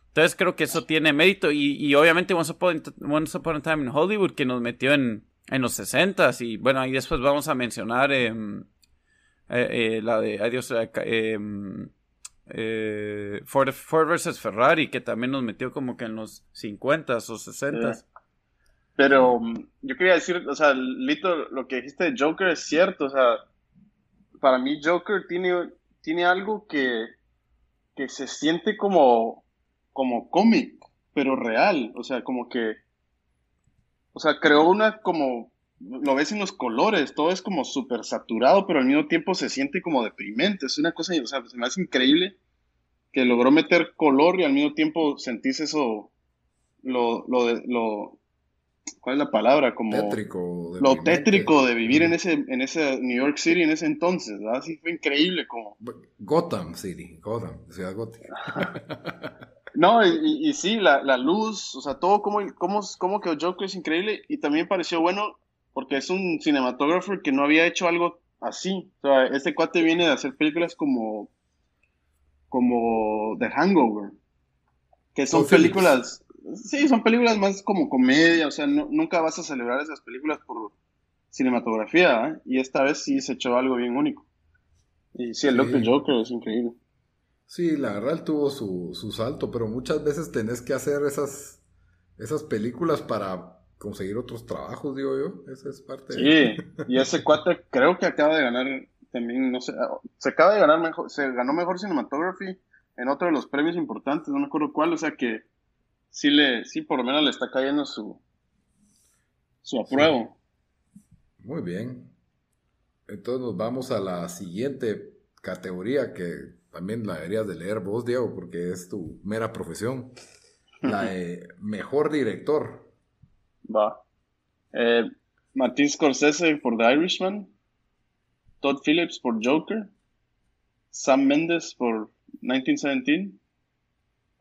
Entonces creo que eso tiene mérito. Y, y obviamente Once Upon, a Time in Hollywood, que nos metió en, en los 60 Y bueno, ahí después vamos a mencionar em, eh, eh, la de Adiós. Eh, Ford, Ford vs Ferrari, que también nos metió como que en los 50 o 60 Pero mm, yo quería decir, o sea, Lito, lo que dijiste de Joker es cierto, o sea, para mí Joker tiene, tiene algo que, que se siente como, como cómic, pero real, o sea, como que, o sea, creó una como, lo ves en los colores, todo es como súper saturado, pero al mismo tiempo se siente como deprimente, es una cosa, o sea, se me hace increíble que logró meter color y al mismo tiempo sentís eso, lo, lo, lo ¿cuál es la palabra? Como tétrico, lo tétrico de vivir en ese, en ese New York City en ese entonces, ¿verdad? Sí, fue increíble como... Gotham City, Gotham, ciudad gótica. no, y, y, sí, la, la, luz, o sea, todo como, como, como que Joker es increíble y también pareció bueno porque es un cinematógrafo que no había hecho algo así. O sea, este cuate viene de hacer películas como como The Hangover, que son películas, sí, son películas más como comedia, o sea, nunca vas a celebrar esas películas por cinematografía, ¿eh? y esta vez sí se echó algo bien único. Y sí, el sí. Look Joker es increíble. Sí, la verdad tuvo su, su salto, pero muchas veces tenés que hacer esas, esas películas para conseguir otros trabajos, digo yo. Esa es parte. Sí, y ese cuate creo que acaba de ganar también, no sé, se acaba de ganar mejor, se ganó mejor cinematography en otro de los premios importantes, no me acuerdo cuál, o sea que sí le, sí por lo menos le está cayendo su, su apruebo. Muy bien. Entonces nos vamos a la siguiente categoría que también la deberías de leer vos, Diego, porque es tu mera profesión. La de mejor director. Va. Eh, Martín Scorsese por The Irishman. Todd Phillips por Joker, Sam Mendes por 1917,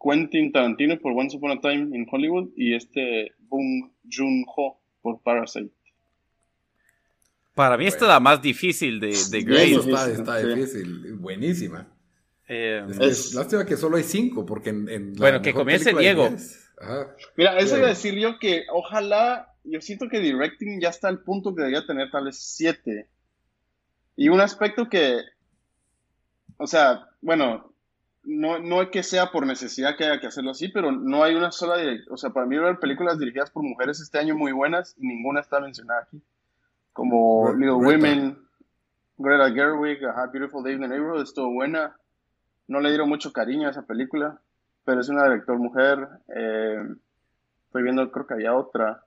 Quentin Tarantino por Once Upon a Time in Hollywood y este Bong Joon-ho por Parasite. Para mí esta es la más difícil de, de Grace. Está, difícil, buenísima. Eh, es, lástima que solo hay cinco, porque en, Bueno, que comience Diego. Mira, eso iba a decir yo que ojalá, yo siento que Directing ya está al punto que debería tener tal vez siete. Y un aspecto que, o sea, bueno, no, no es que sea por necesidad que haya que hacerlo así, pero no hay una sola, o sea, para mí ver películas dirigidas por mujeres este año muy buenas y ninguna está mencionada aquí. como Little Women, Greta Gerwig, Beautiful Day in the Neighborhood, estuvo buena. No le dieron mucho cariño a esa película, pero es una director mujer. Eh, estoy viendo, creo que había otra.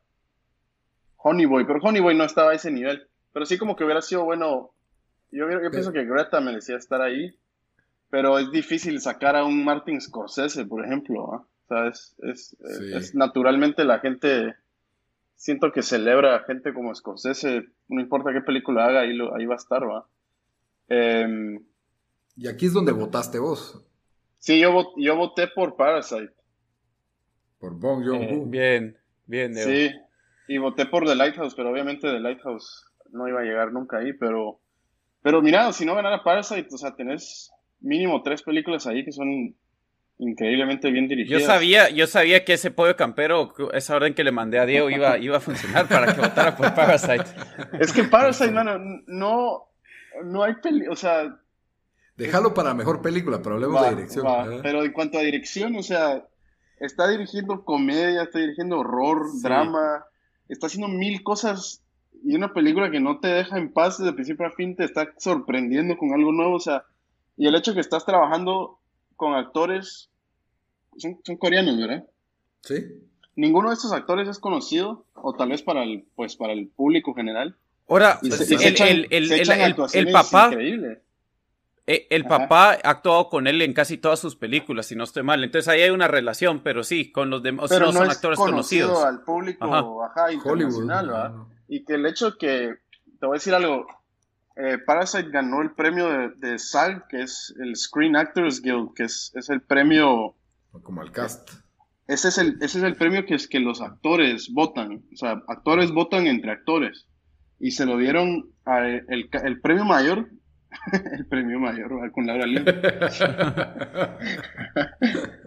Honeyboy, pero Honeyboy no estaba a ese nivel. Pero sí como que hubiera sido bueno. Yo, pienso que Greta merecía estar ahí, pero es difícil sacar a un Martin Scorsese, por ejemplo. O sea, es, es, naturalmente la gente, siento que celebra a gente como Scorsese, no importa qué película haga, ahí, ahí va a estar, ¿va? Em, y aquí es donde votaste vos. Sí, yo, yo voté por Parasite. Por Bong Joon-ho. bien, bien, Sí, y voté por The Lighthouse, pero obviamente The Lighthouse no iba a llegar nunca ahí, pero... Pero mira, si no ganara Parasite, o sea, tenés mínimo tres películas ahí que son increíblemente bien dirigidas. Yo sabía, yo sabía que ese pollo campero, esa orden que le mandé a Diego iba, iba a funcionar para que votara por Parasite. Es que Parasite, mano, no, no hay peli, o sea... Déjalo para mejor película, pero hablemos de dirección. pero en cuanto a dirección, o sea, está dirigiendo comedia, está dirigiendo horror, drama, está haciendo mil cosas y una película que no te deja en paz desde principio a fin te está sorprendiendo con algo nuevo, o sea, y el hecho que estás trabajando con actores, son, coreanos, ¿verdad? Sí. Ninguno de estos actores es conocido, o tal vez para el, pues, para el público general. Ahora, el, el, papá, eh, el papá ha actuado con él en casi todas sus películas, si no estoy mal. Entonces ahí hay una relación, pero sí, con los demás no, son actores conocidos. al público ajá. internacional, Y que el hecho que, te voy a decir algo, eh, Parasite ganó el premio de, de, SAG, que es el Screen Actors Guild, que es, es el premio... Como el cast. Ese es el, ese es el premio que es que los actores votan. O sea, actores votan entre actores. Y se lo dieron a el, el premio mayor el premio mayor con Laura Lin.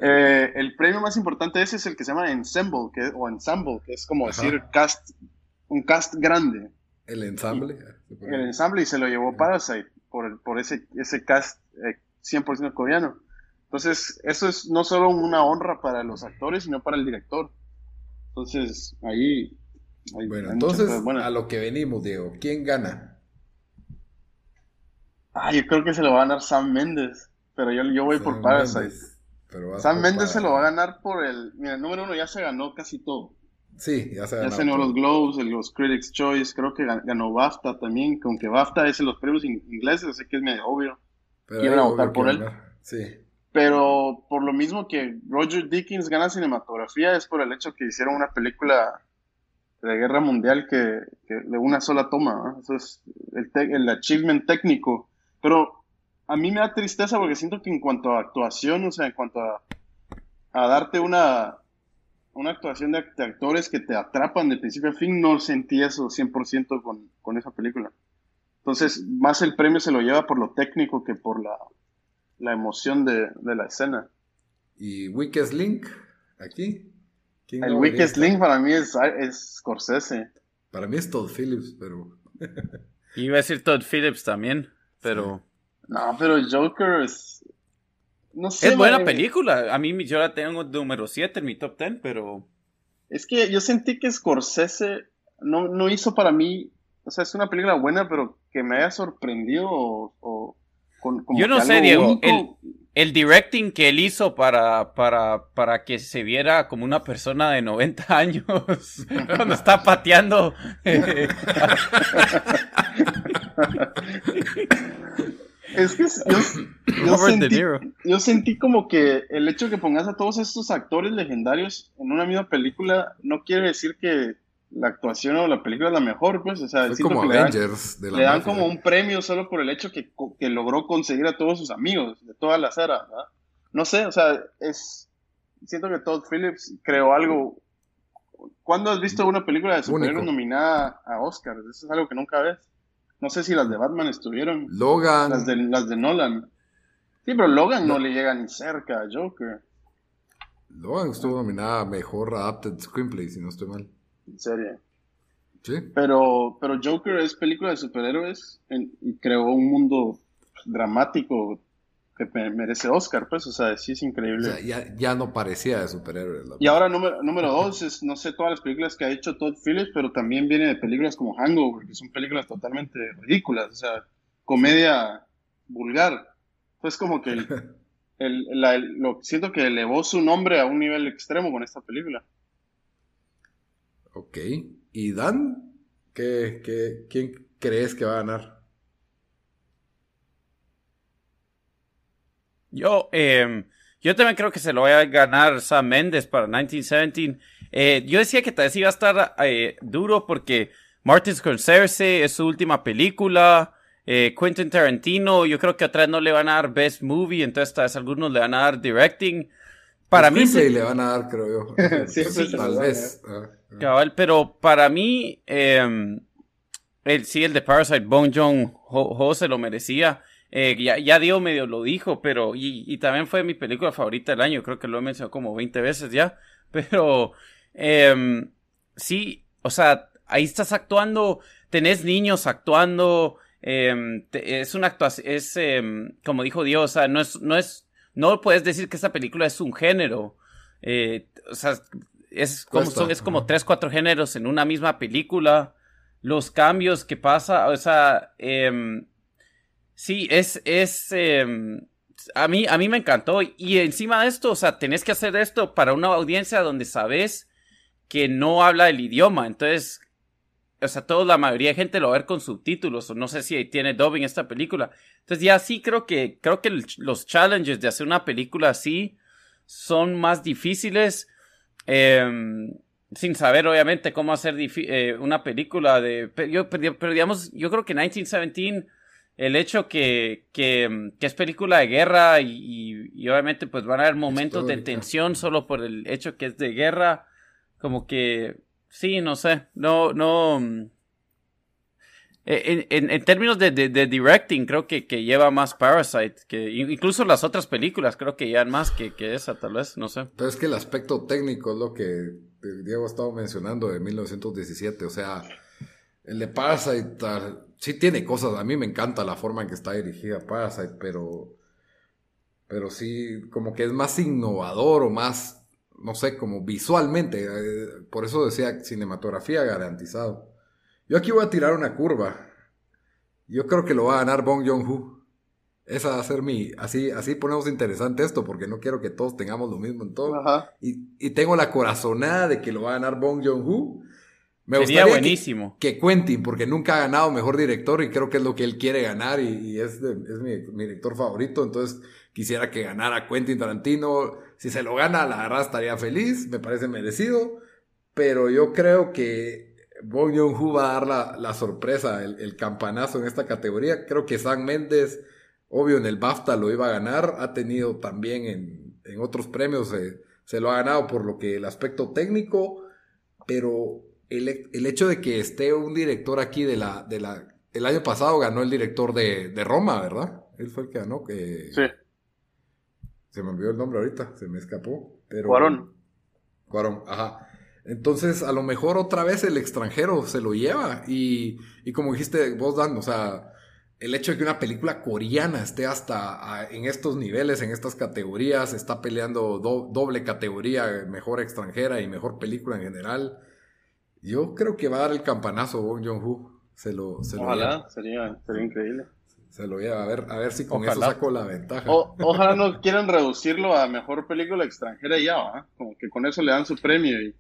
Eh, el premio más importante ese es el que se llama Ensemble, que, o Ensemble, que es como decir cast, un cast grande. El ensamble. el ensamble y se lo llevó Parasite por, por ese, ese cast 100% eh, coreano. Entonces, eso es no solo una honra para los actores, sino para el director. Entonces, ahí... bueno, entonces, a lo que venimos, Diego, ¿quién gana? Ah, yo creo que se lo va a ganar Sam Mendes, pero yo, yo voy por Parasite. Sam Mendes se lo va a ganar por el. Mira, el número uno ya se ganó casi todo. Sí, ya se ganó. Ya se ganó los Globes, los Critics' Choice, creo que ganó BAFTA también, aunque BAFTA es en los premios ingleses, así que es medio obvio. Pero iban a votar por él. Sí. Pero por lo mismo que Roger Dickens gana cinematografía, es por el hecho que hicieron una película de guerra mundial que, de una sola toma. Eso es el, el achievement técnico pero a mí me da tristeza porque siento que en cuanto a actuación, o sea, en cuanto a, darte una, una actuación de, actores que te atrapan de principio a fin, no sentí eso 100% con, con esa película. Entonces, más el premio se lo lleva por lo técnico que por la, la emoción de, la escena. ¿Y Weakest Link? ¿Aquí? el Weakest Link para mí es, es Scorsese. Para mí es Todd Phillips, pero... Iba a decir Todd Phillips también. Pero. No, pero Joker es. No sé. Es buena película. A mí yo la tengo número 7 en mi top 10, pero. Es que yo sentí que Scorsese no, no hizo para mí. O sea, es una película buena, pero que me haya sorprendido o. con, yo no sé, Diego. El, el, directing que él hizo para, para, para que se viera como una persona de 90 años cuando está pateando. Es que yo, sentí, como que el hecho de que pongas a todos estos actores legendarios en una misma película no quiere decir que la actuación o la película es la mejor, pues, o sea, como le dan, como un premio solo por el hecho que, que, logró conseguir a todos sus amigos de toda la acera, No sé, o sea, es siento que Todd Phillips creó algo. ¿Cuándo has visto una película de superhéroes nominada a Oscar? Eso es algo que nunca ves. No sé si las de Batman estuvieron. Logan. Las de, las de Nolan. Sí, pero Logan no, le llega ni cerca a Joker. Logan estuvo nominada a Mejor Adapted Screenplay, si no estoy mal. ¿En serio? Sí. Pero, pero Joker es película de superhéroes y creó un mundo dramático que merece Oscar, pues, o sea, sí es increíble. O sea, ya, no parecía de superhéroe. Y ahora número, número dos es, no sé, todas las películas que ha hecho Todd Phillips, pero también viene de películas como Hangover, que son películas totalmente ridículas, o sea, comedia vulgar. Pues como que el, lo siento que elevó su nombre a un nivel extremo con esta película. Ok. ¿Y Dan? ¿Qué, qué, quién crees que va a ganar? Yo, eh, yo también creo que se lo va a ganar Sam Mendes para 1917. Eh, yo decía que tal vez iba a estar eh, duro porque Martin Scorsese es su última película. Eh, Quentin Tarantino, yo creo que atrás no le van a dar Best Movie, entonces tal vez algunos le van a dar Directing. Para mí. Sí, le van a dar, creo yo. sí, tal vez. Ah, ah. Cabal, pero para mí, eh, el, sí, el de Parasite, Bong Joon-ho se lo merecía. Eh, ya, ya Dio medio lo dijo, pero. Y, y, también fue mi película favorita del año. Creo que lo he mencionado como 20 veces ya. Pero. Eh, sí, o sea, ahí estás actuando. Tenés niños actuando. Eh, es una actuación. Es. Em, como dijo Dios, o sea, no es. No es. No puedes decir que esta película es un género. Eh, o sea, es como, son, es como tres, cuatro géneros en una misma película. Los cambios que pasa, o sea, eh, Sí, es, es, em, a mí, a mí me encantó. Y encima de esto, o sea, tenés que hacer esto para una audiencia donde sabes que no habla el idioma. Entonces, o sea, toda la mayoría de gente lo va a ver con subtítulos. O no sé si tiene dubbing esta película. Entonces, ya sí creo que, creo que los challenges de hacer una película así son más difíciles. Em, sin saber, obviamente, cómo hacer eh, una película de. Pero, pero, digamos, yo creo que 1917 el hecho que, que, es película de guerra y, obviamente pues van a haber momentos de tensión solo por el hecho que es de guerra, como que sí, no sé, no, no... Mm, en, términos de, directing, creo que, que, lleva más Parasite, que incluso las otras películas creo que llevan más que, que esa, tal vez, no sé. Pero es que el aspecto técnico es lo que Diego ha estado mencionando de 1917, o sea, el de Parasite sí tiene cosas. A mí me encanta la forma en que está dirigida Parasite, pero. Pero sí, como que es más innovador o más. No sé, como visualmente. Eh, por eso decía cinematografía garantizado. Yo aquí voy a tirar una curva. Yo creo que lo va a ganar Bong Joon-ho. Esa va a ser mi. Así, así ponemos interesante esto, porque no quiero que todos tengamos lo mismo en todo. Y, y, tengo la corazonada de que lo va a ganar Bong Joon-ho. Me Sería buenísimo. Que, Quentin, porque nunca ha ganado mejor director y creo que es lo que él quiere ganar y, es, mi, director favorito. Entonces quisiera que ganara Quentin Tarantino. Si se lo gana, la verdad estaría feliz, me parece merecido. Pero yo creo que Bong Joon-ho va a dar la, sorpresa, el, campanazo en esta categoría. Creo que Sam Méndez, obvio en el BAFTA lo iba a ganar. Ha tenido también en, otros premios, se lo ha ganado por lo que el aspecto técnico. Pero el, hecho de que esté un director aquí de la, de la, el año pasado ganó el director de, Roma, ¿verdad? Él fue el que ganó, que... Sí. Se me olvidó el nombre ahorita, se me escapó, pero... Cuarón. Cuarón, ajá. Entonces, a lo mejor otra vez el extranjero se lo lleva. Y, y como dijiste vos, Dan, o sea, el hecho de que una película coreana esté hasta en estos niveles, en estas categorías, está peleando doble categoría, mejor extranjera y mejor película en general, yo creo que va a dar el campanazo Bong Joon-ho. Se lo, se ojalá, sería, sería increíble. Se lo lleva a ver, a ver si con eso saco la ventaja. ojalá no quieran reducirlo a mejor película extranjera ya, ¿va? Como que con eso le dan su premio y...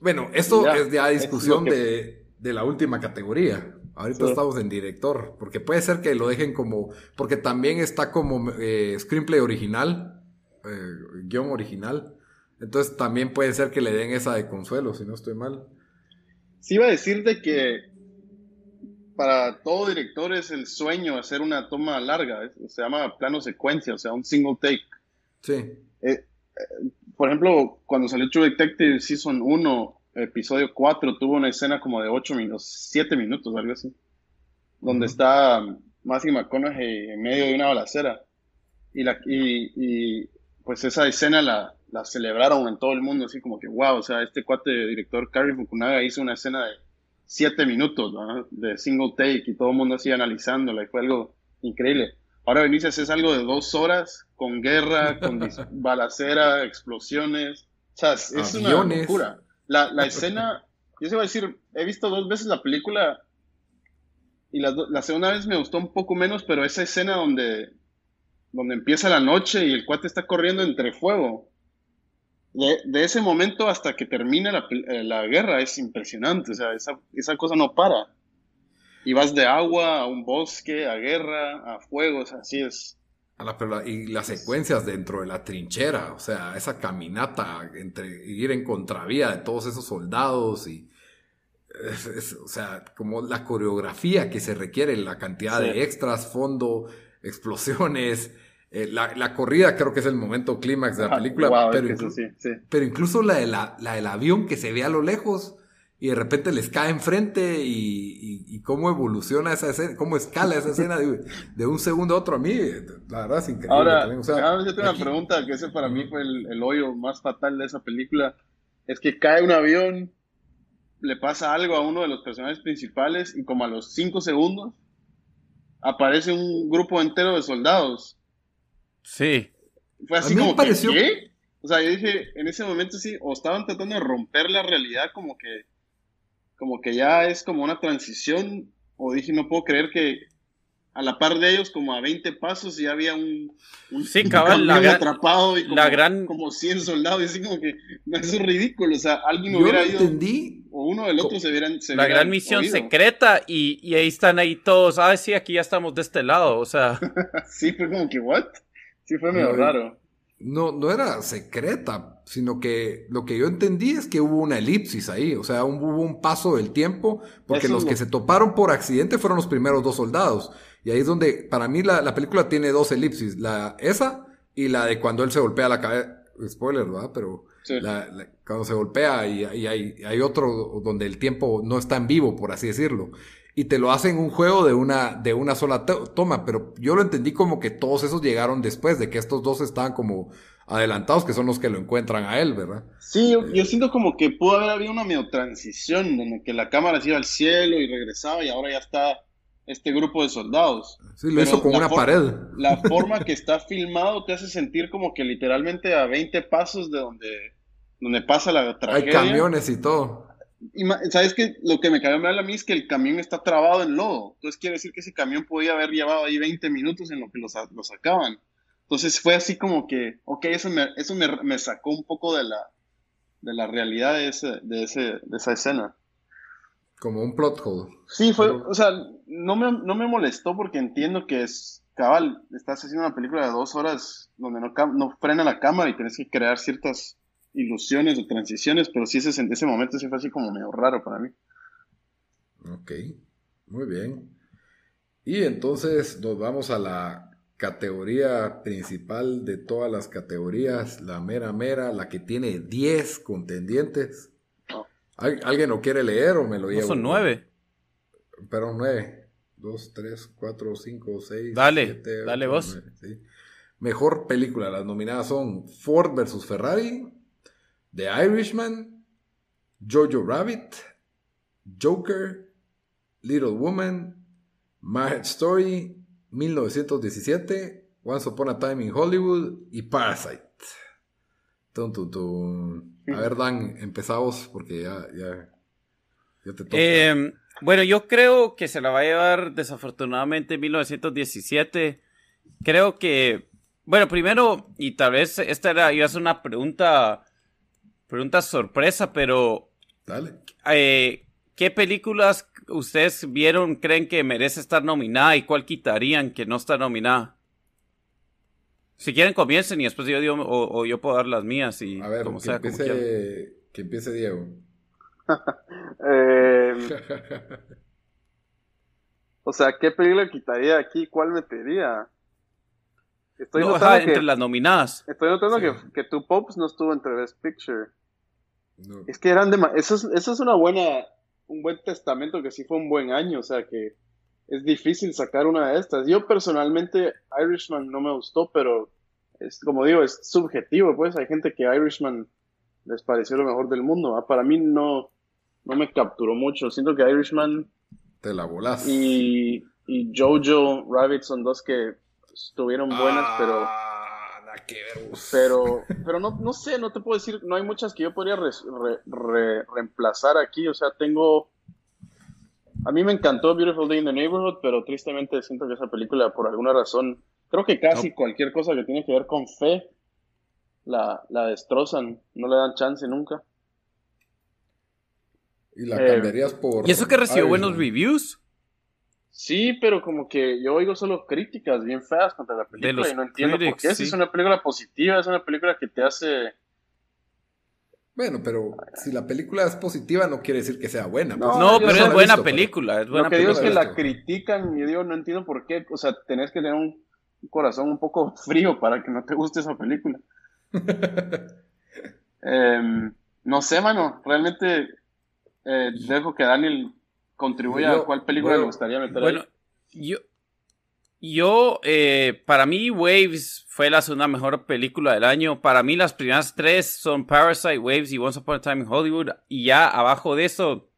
Bueno, esto es ya discusión de, de, la última categoría. Ahorita estamos en director, porque puede ser que lo dejen como, porque también está como eh, screenplay original, eh, guion original. Entonces también puede ser que le den esa de consuelo, si no estoy mal. Sí iba a decirte que para todo director es el sueño hacer una toma larga, se llama plano secuencia, o sea, un single take. Sí. Eh, eh, por ejemplo, cuando salió True Detective Season 1, episodio 4, tuvo una escena como de 8 minutos, 7 minutos, algo así, donde está Matthew McConaughey en medio de una balacera. Y, la, y pues esa escena la, la celebraron en todo el mundo, así como que, wow, o sea, este cuate de director Cary Fukunaga hizo una escena de siete minutos, de single take y todo el mundo así analizándola y fue algo increíble. ahora y haces algo de dos horas con guerra, con balacera, explosiones. O sea, es una locura. La, la escena, yo se voy a decir, he visto dos veces la película y la, la, segunda vez me gustó un poco menos, pero esa escena donde, donde empieza la noche y el cuate está corriendo entre fuego, de, de ese momento hasta que termina la, eh, la, guerra es impresionante, o sea, esa, esa cosa no para. Y vas de agua a un bosque, a guerra, a fuegos, así es. y las secuencias dentro de la trinchera, o sea, esa caminata entre ir en contravía de todos esos soldados y o sea, como la coreografía que se requiere, la cantidad de extras, fondo, explosiones. Eh, la, corrida creo que es el momento clímax de la película. pero, incluso la, de la, del avión que se ve a lo lejos y de repente les cae enfrente y, y, cómo evoluciona esa escena, cómo escala esa escena de, un segundo a otro. A mí, la verdad es increíble. Ahora, yo tengo una pregunta que ese para mí fue el, el hoyo más fatal de esa película. Es que cae un avión le pasa algo a uno de los personajes principales y como a los cinco segundos aparece un grupo entero de soldados. Sí. Fue así como pareció... ¿qué? O sea, yo dije, en ese momento sí, o estaban tratando de romper la realidad como que, como que ya es como una transición, o dije, no puedo creer que a la par de ellos, como a 20 pasos, ya había un, un sí, cabal, la atrapado y como, la gran... como 100 soldados, y así como que eso es ridículo, o sea, alguien hubiera ido, entendí. o uno del otro se hubieran... Se la gran misión secreta, y, y, ahí están ahí todos, ah, sí, aquí ya estamos de este lado, o sea... sí, fue como que, ¿what? Sí, fue medio raro. No, no era secreta, sino que lo que yo entendí es que hubo una elipsis ahí, o sea, hubo un paso del tiempo, porque los que se toparon por accidente fueron los primeros dos soldados. Y ahí es donde, para mí, la, la película tiene dos elipsis. La, esa y la de cuando él se golpea la cabeza. Spoiler, ¿verdad? Pero cuando se golpea y, y hay, hay, otro donde el tiempo no está en vivo, por así decirlo. Y te lo hacen un juego de una, de una sola toma. Pero yo lo entendí como que todos esos llegaron después, de que estos dos estaban como adelantados, que son los que lo encuentran a él, ¿verdad? Sí, yo, yo siento como que pudo haber habido una medio transición, donde que la cámara se iba al cielo y regresaba y ahora ya está este grupo de soldados. Sí, lo hizo con una pared. La forma que está filmado te hace sentir como que literalmente a 20 pasos de donde, donde pasa la tragedia. Hay camiones y todo. ¿Sabes qué? Lo que me cayó mal a mí es que el camión está trabado en lodo. Entonces quiere decir que ese camión podía haber llevado ahí 20 minutos en lo que lo, sacaban. Entonces fue así como que, ok, eso me, eso me, me sacó un poco de la, de la realidad de, ese, de, ese, de esa escena. Como un plot hole. Sí, fue, o sea, no me, no me molestó porque entiendo que es, cabal, estás haciendo una película de dos horas donde no, no frena la cámara y tienes que crear ciertas ilusiones o transiciones, pero sí ese, ese momento sí fue así como medio raro para mí. Ok, muy bien. Y entonces nos vamos a la categoría principal de todas las categorías, la mera mera, la que tiene 10 contendientes. ¿Alguien lo quiere leer o me lo llevo? son nueve. Pero nueve. Dos, tres, cuatro, cinco, seis. Dale, dale vos. Mejor película. Las nominadas son Ford vs. Ferrari, The Irishman, Jojo Rabbit, Joker, Little Woman, Marriage Story, 1917, Once Upon a Time in Hollywood y Parasite. Tum. A ver, Dan, empezamos porque ya, ya, te toca. Em, bueno, yo creo que se la va a llevar desafortunadamente 1917. Creo que, bueno, primero, y tal vez esta era, iba a ser una pregunta, pregunta sorpresa, pero... Dale. Eh, ¿Qué películas ustedes vieron, creen que merece estar nominada y cuál quitarían que no está nominada? Si quieren, comiencen y después yo digo, o, yo puedo dar las mías y A ver, como que sea, empiece, que empiece Diego. Em, o sea, ¿qué película quitaría aquí? ¿Cuál metería? Estoy notando entre las nominadas. Estoy notando que, que tu Pops no estuvo entre Best Picture. Es que eran de... Eso es, eso es una buena... Un buen testamento que sí fue un buen año. O sea, que es difícil sacar una de estas. Yo personalmente, Irishman no me gustó, pero es como digo, es subjetivo, pues hay gente que Irishman les pareció lo mejor del mundo. Para mí no, no me capturó mucho. Siento que Irishman... Te la volaste. Y, y Jojo Rabbit son dos que estuvieron buenas, pero pero, pero no, no sé, no te puedo decir, no hay muchas que yo podría reemplazar aquí. O sea, tengo. A mí me encantó Beautiful Day in the Neighborhood, pero tristemente siento que esa película, por alguna razón, creo que casi cualquier cosa que tiene que ver con fe, la, la destrozan, no le dan chance nunca. ¿Y la cambiarías eh, por.? ¿Y eso que recibió buenos reviews? Sí, pero como que yo oigo solo críticas bien feas contra la película y no entiendo por qué. Si es una película positiva, es una película que te hace... Bueno, pero si la película es positiva no quiere decir que sea buena. No, pues. pero es buena película. Es buena Lo que digo es que la critican y yo digo, no entiendo por qué. O sea, tenés que tener un corazón un poco frío para que no te guste esa película. Em, no sé, mano. Realmente eh, dejo que Daniel contribuye a cuál película le gustaría meter bueno, yo yo eh, para mí Waves fue la segunda mejor película del año. Para mí las primeras tres son Parasite Waves y Once Upon a Time in Hollywood. Y ya abajo de eso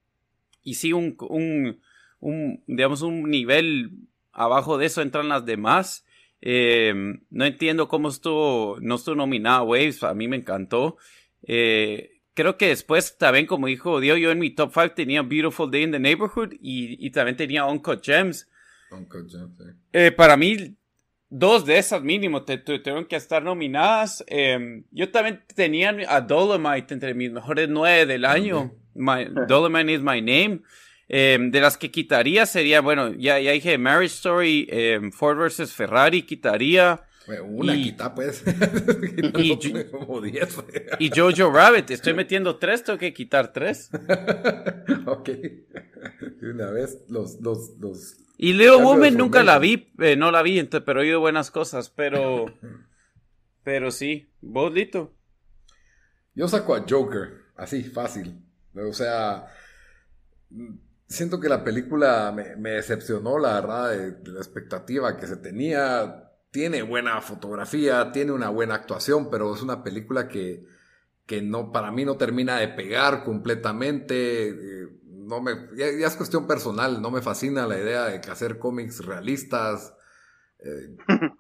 y sí un, un, un digamos un nivel abajo de eso entran las demás. Eh, no entiendo cómo estuvo no estuvo nominada Waves a mí me encantó. Eh, creo que después también, como dijo Dio, yo en mi top 5 tenía Beautiful Day in the Neighborhood y, también tenía Uncut Gems. Uncut Gems. Eh, para mí, dos de esas mínimo te, tuvieron que estar nominadas. Em, yo también tenía a Dolomite entre mis mejores nueve del año. Dolomite is my name. Em, de las que quitaría sería, bueno, ya, ya dije Marriage Story, em, Ford vs. Ferrari, quitaría. Una quita, pues. y, Jojo Rabbit, estoy metiendo tres, tengo que quitar tres. ok. una vez, los, los, los Y Little Woman nunca la vi, eh, no la vi, pero he oído buenas cosas, pero. pero sí. ¿Vos, Lito? Yo saco a Joker, así, fácil. O sea. Siento que la película me, decepcionó, la verdad, de la expectativa que se tenía tiene buena fotografía, tiene una buena actuación, pero es una película que, que no, para mí no termina de pegar completamente. Eh, no me, ya, es cuestión personal, no me fascina la idea de hacer cómics realistas. Eh,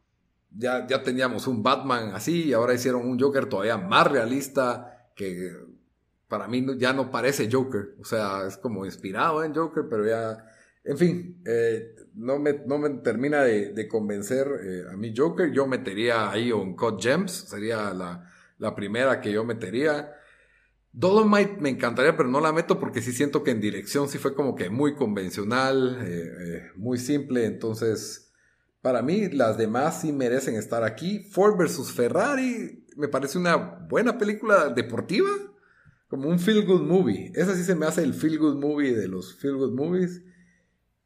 ya, ya teníamos un Batman así y ahora hicieron un Joker todavía más realista que para mí ya no parece Joker. O sea, es como inspirado en Joker, pero ya en fin, eh, no, me, no me termina de, convencer eh, a mi Joker. Yo metería ahí un Cut Gems, sería la, primera que yo metería. Dolomite me encantaría, pero no la meto porque sí siento que en dirección sí fue como que muy convencional, eh, muy simple. Entonces, para mí, las demás sí merecen estar aquí. Ford versus Ferrari me parece una buena película deportiva, como un feel good movie. Esa sí se me hace el feel good movie de los feel good movies.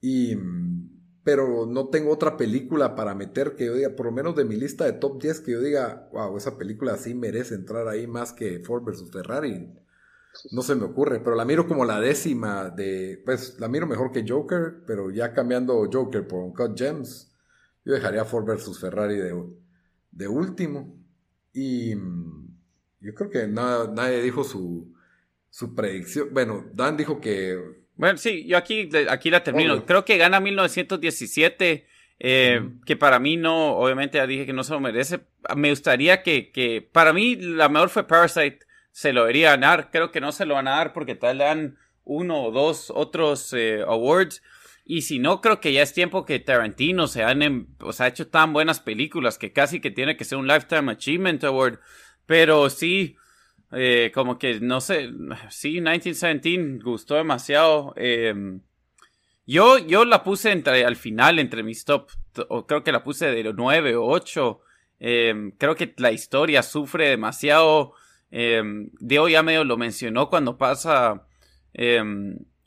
Y, pero no tengo otra película para meter que yo diga, por lo menos de mi lista de top 10, que yo diga, wow, esa película sí merece entrar ahí más que Ford vs. Ferrari. No se me ocurre, pero la miro como la décima de, pues la miro mejor que Joker, pero ya cambiando Joker por Cut Gems, yo dejaría Ford vs. Ferrari de, de último. Y yo creo que nadie dijo su, su predicción. Bueno, Dan dijo que bueno, sí, yo aquí, aquí la termino. Creo que gana 1917, eh, que para mí no, obviamente ya dije que no se lo merece. Me gustaría que, que, para mí la mejor fue Parasite, se lo debería ganar. Creo que no se lo van a dar porque tal le dan uno o dos otros eh, awards. Y si no, creo que ya es tiempo que Tarantino se han, o sea, ha hecho tan buenas películas que casi que tiene que ser un Lifetime Achievement Award. Pero sí, eh, como que, no sé, sí, 1917 gustó demasiado. Em, yo, yo la puse entre, al final entre mis top, o creo que la puse de 9 o 8. Em, creo que la historia sufre demasiado. Eh, Diego ya medio lo mencionó cuando pasa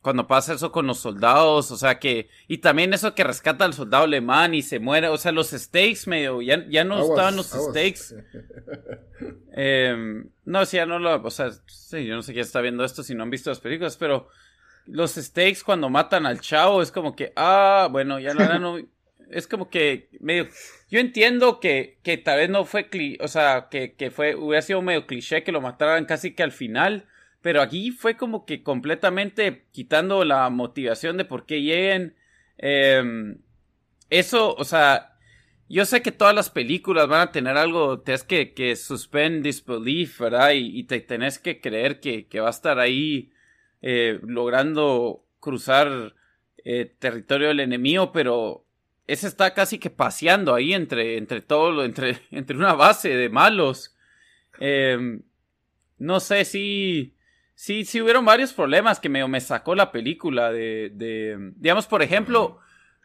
cuando pasa eso con los soldados, o sea que, y también eso que rescata al soldado alemán y se muere, o sea, los stakes medio, ya, ya no estaban los stakes. Em, no, sí, ya no lo, o sea, sí, yo no sé quién está viendo esto si no han visto las películas, pero los stakes cuando matan al chavo es como que, ah, bueno, ya no, no es como que medio, yo entiendo que, que tal vez no fue, o sea, que, que fue, hubiera sido medio cliché que lo mataran casi que al final, pero aquí fue como que completamente quitando la motivación de por qué lleguen. Em, eso, o sea, yo sé que todas las películas van a tener algo, tienes que, que suspend disbelief, ¿verdad? Y, te tenés que creer que, va a estar ahí eh, logrando cruzar eh, territorio del enemigo, pero ese está casi que paseando ahí entre, entre todo, entre, entre una base de malos. Em, no sé si, si, si hubieron varios problemas que me, me sacó la película de, de, digamos, por ejemplo,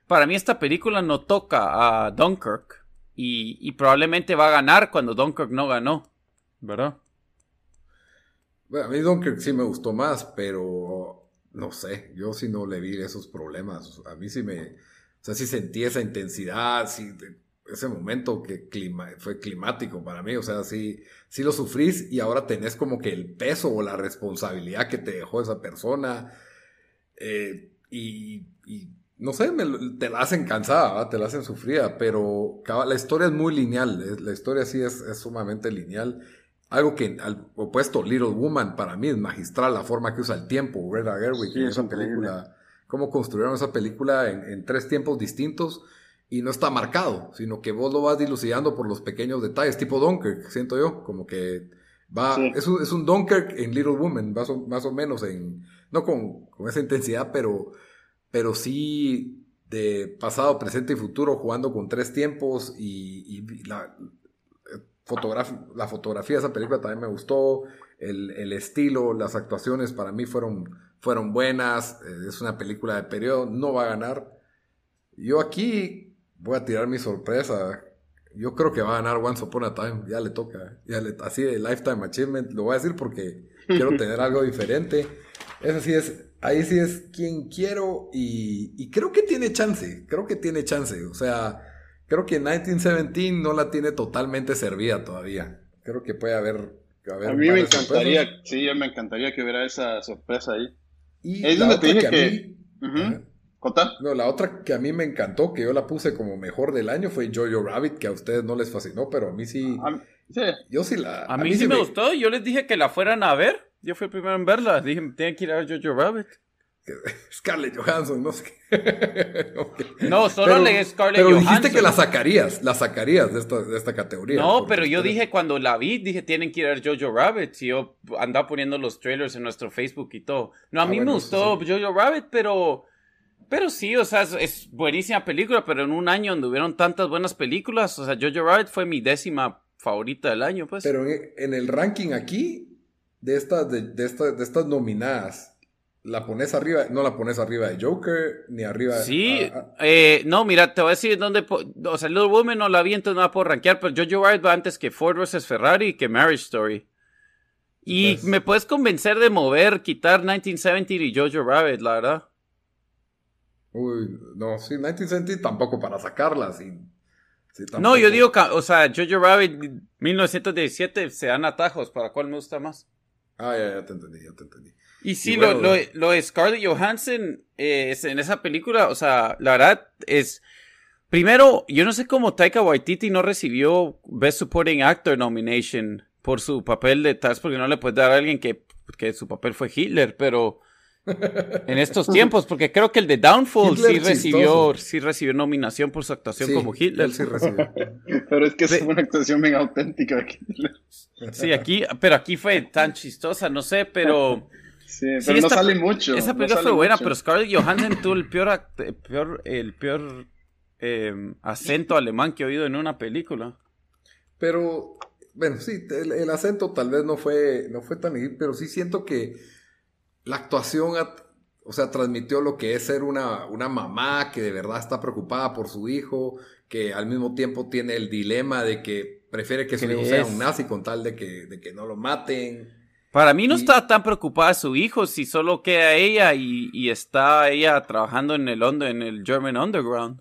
para mí esta película no toca a Dunkirk y, y probablemente va a ganar cuando Dunkirk no ganó, ¿verdad? Bueno, a mí Dunkirk sí me gustó más, pero no sé, yo sí no le vi esos problemas. A mí sí me, o sea, sí sentí esa intensidad, sí, ese momento que clima, fue climático para mí, o sea, sí, sí lo sufrís y ahora tenés como que el peso o la responsabilidad que te dejó esa persona. Eh, y, y no sé, te la hacen cansada, te la hacen sufrida, pero la historia es muy lineal, la historia sí es, sumamente lineal. Algo que al opuesto, Little Woman, para mí es magistral la forma que usa el tiempo, Greta Gerwig, en esa película, cómo construyeron esa película en, tres tiempos distintos y no está marcado, sino que vos lo vas dilucidando por los pequeños detalles, tipo Dunkirk, siento yo, como que va, es, un, es un Dunkirk en Little Woman, más o, más o menos en, no con, con esa intensidad, pero pero sí de pasado, presente y futuro, jugando con tres tiempos y, la, la fotografía de esa película también me gustó, el, estilo, las actuaciones para mí fueron, fueron buenas, eh, es una película de periodo, no va a ganar. Yo aquí voy a tirar mi sorpresa. Yo creo que va a ganar Once Upon a Time, ya le toca, ya le, así de Lifetime Achievement, lo voy a decir porque quiero tener algo diferente. Eso sí es ahí sí es quien quiero y, creo que tiene chance, creo que tiene chance. O sea, creo que 1917 no la tiene totalmente servida todavía. Creo que puede haber... a mí me encantaría, sí, me encantaría que hubiera esa sorpresa ahí. Y es donde te que, a mí, No, la otra que a mí me encantó, que yo la puse como mejor del año, fue Jojo Rabbit, que a ustedes no les fascinó, pero a mí sí. Yo sí la. A, mí, sí me, gustó, yo les dije que la fueran a ver. Yo fui el primero en verla. Dije, tienen que ir a ver Jojo Rabbit. Scarlett Johansson, no sé No, solo le Scarlett Johansson. Pero dijiste que la sacarías, la sacarías de esta, de esta categoría. No, pero yo dije cuando la vi, dije, tienen que ir a ver Jojo Rabbit. Y yo andaba poniendo los trailers en nuestro Facebook y todo. No, a ah, mí me gustó Jojo Rabbit, pero... Pero sí, o sea, es, buenísima película, pero en un año donde hubieron tantas buenas películas, o sea, Jojo Rabbit fue mi décima favorita del año, pues. Pero en el ranking aquí, de estas, de, de, de estas nominadas, ¿la pones arriba? No la pones arriba de Joker, ni arriba de... Sí, eh, no, mira, te voy a decir dónde... O sea, Little Woman no la vi, entonces no la puedo rankear, pero Jojo Rabbit va antes que Ford vs. Ferrari que Marriage Story. Y pues me puedes convencer de mover, quitar 1970 y Jojo Rabbit, la verdad. Uy, no, sí, 1970 tampoco para sacarla, sí. no, yo digo, o sea, Jojo Rabbit 1917 se dan atajos, ¿para cuál me gusta más? Ah, ya, ya te entendí, ya te entendí. Y sí, lo, lo, lo, de Scarlett Johansson eh, es, en esa película, o sea, la verdad es... Primero, yo no sé cómo Taika Waititi no recibió Best Supporting Actor nomination por su papel de tal, porque no le puede dar a alguien que, que su papel fue Hitler, pero en estos tiempos, porque creo que el de Downfall sí recibió, sí recibió nominación por su actuación como Hitler. Sí recibió. pero es que es una actuación bien auténtica de Hitler. Sí, aquí, pero aquí fue tan chistosa, no sé, pero. Sí, pero no sale mucho. Esa película fue buena, pero Scarlett Johansson tuvo el peor, peor el peor em, acento alemán que he oído en una película. Pero, bueno, sí, el, acento tal vez no fue, no fue tan pero sí siento que la actuación, o sea, transmitió lo que es ser una, una mamá que de verdad está preocupada por su hijo, que al mismo tiempo tiene el dilema de que prefiere que su hijo sea un nazi con tal de que, de que no lo maten. Para mí no está tan preocupada su hijo si solo queda ella y, está ella trabajando en el, en el German Underground.